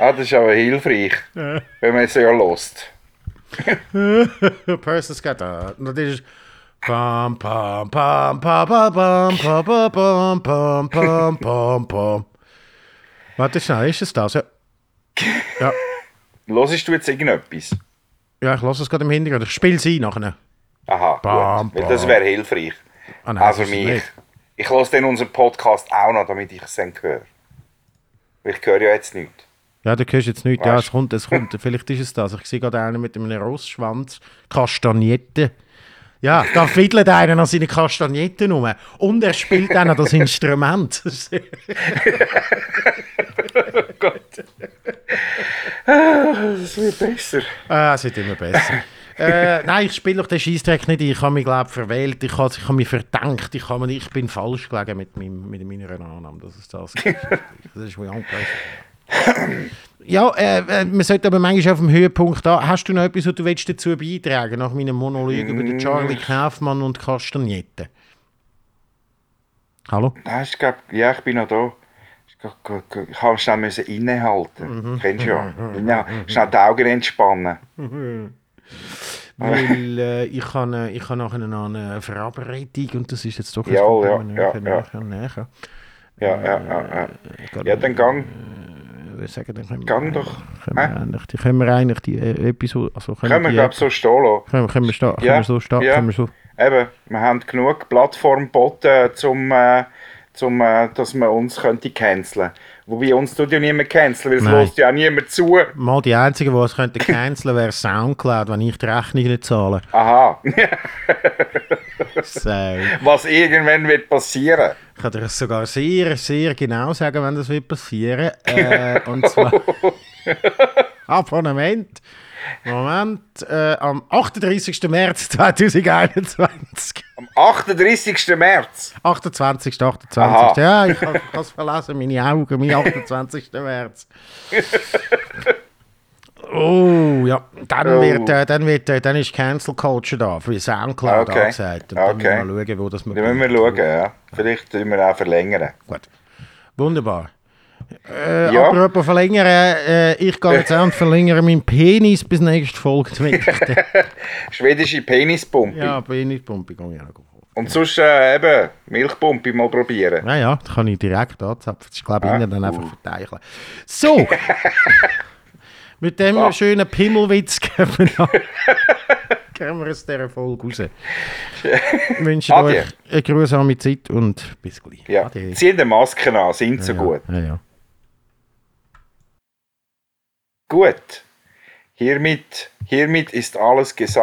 Ah, das ist aber hilfreich, wenn man es ja lässt. Person's Guide. ah, Das ist. Pam, pam, pam, pam, pam, pam, pam, pam, pam, pam, pam, pam, pam. Warte schnell, ist es das? Ja, ja, Hörst du jetzt irgendetwas? ja ich lasse es gerade im Hintergrund. Ich spiele sie nachher. Aha, Bam, gut. Weil das bam. wäre hilfreich. Ah, nein, also mich. nicht. Ich höre dann unseren Podcast auch noch, damit ich es dann höre. Weil ich höre ja jetzt nicht. Ja, du hörst jetzt nichts. Ja, Weißt. es kommt, es kommt. Vielleicht ist es das. Ich sehe gerade einen mit einem Rossschwanz, Kastagnetten. Ja, da fiedelt einer an seine Kastagnetten rum. Und er spielt dann das Instrument. Das wird besser. Ah, es wird immer besser. äh, nein, ich spiele doch den Scheissdreck nicht. Ich habe mich, glaube verwählt. Ich habe, ich habe mich verdankt. Ich, habe, ich bin falsch gelegen mit, meinem, mit meiner Annahme. Das ist das. Das ist Young Person. Ja, äh, äh, man sollte aber manchmal auf dem Höhepunkt da. Hast du noch etwas, was du willst dazu beitragen nach meinem Monolog über den Charlie Kaufmann und Kastagnetten? Hallo? Nein, ich glaub, ja, ich bin noch da. Ich habe schnell müssen innehalten. Kennst du ja. ja. Schnell die Augen entspannen. Weil äh, ich habe äh, ich habe nachher noch eine Verabredung und das ist jetzt doch Ja, kommt ja, ja, ja. Ja, ja, ja. ja. Kann- Ja, dann gang. Sagen, dann können wir, Gang doch. Können wir, eigentlich, die können wir eigentlich die Episode. Also können, Können wir, glaube so stehen lassen. können, können wir, sta- können Ja, wir so ja. Können wir so, Eben, wir haben genug Plattform geboten, zum, äh, zum, äh, dass man uns könnte canceln Wobei uns tut ja niemand canceln, weil es lässt ja auch niemand zu. mal die Einzigen, die es könnten canceln, wäre Soundcloud, wenn ich die Rechnung nicht zahle. Aha. So. Was irgendwann wird passieren. Ich kann dir das sogar sehr, sehr genau sagen, wenn das wird passieren. Äh, und zwar. Abonnement. Moment. Äh, am 38. März 2021. Am 38. März. 28. 28. Aha. Ja, ich habe es verlassen, meine Augen, mein 28. März. Oh, ja. Dann, Oh. Wird, äh, dann, wird, äh, dann ist Cancel Culture da, für Soundcloud Okay. angesagt. Und dann Okay. müssen wir schauen, wo das Da müssen wir schauen, ja. Vielleicht tun wir auch verlängern. Gut. Wunderbar. Äh, Ja. Apropos verlängern, äh, ich gehe jetzt auch und verlängere meinen Penis bis nächste Folge. Schwedische Penispumpe. ja, Penispumpe gehe ich auch noch. Und sonst äh, eben Milchpumpe mal probieren. Ja, ja, das kann ich direkt anzapfen. Das ist, glaube ich, Ah, innen dann cool. einfach verteilen. So. Mit dem Ah. schönen Pimmelwitz geben wir gehen wir aus dieser Folge raus. Ich wünsche euch eine grusame Zeit und bis gleich. Ja. Ade. Zieh die Masken an, sind so ja, gut. Ja, ja. Gut. Hiermit, hiermit ist alles gesagt.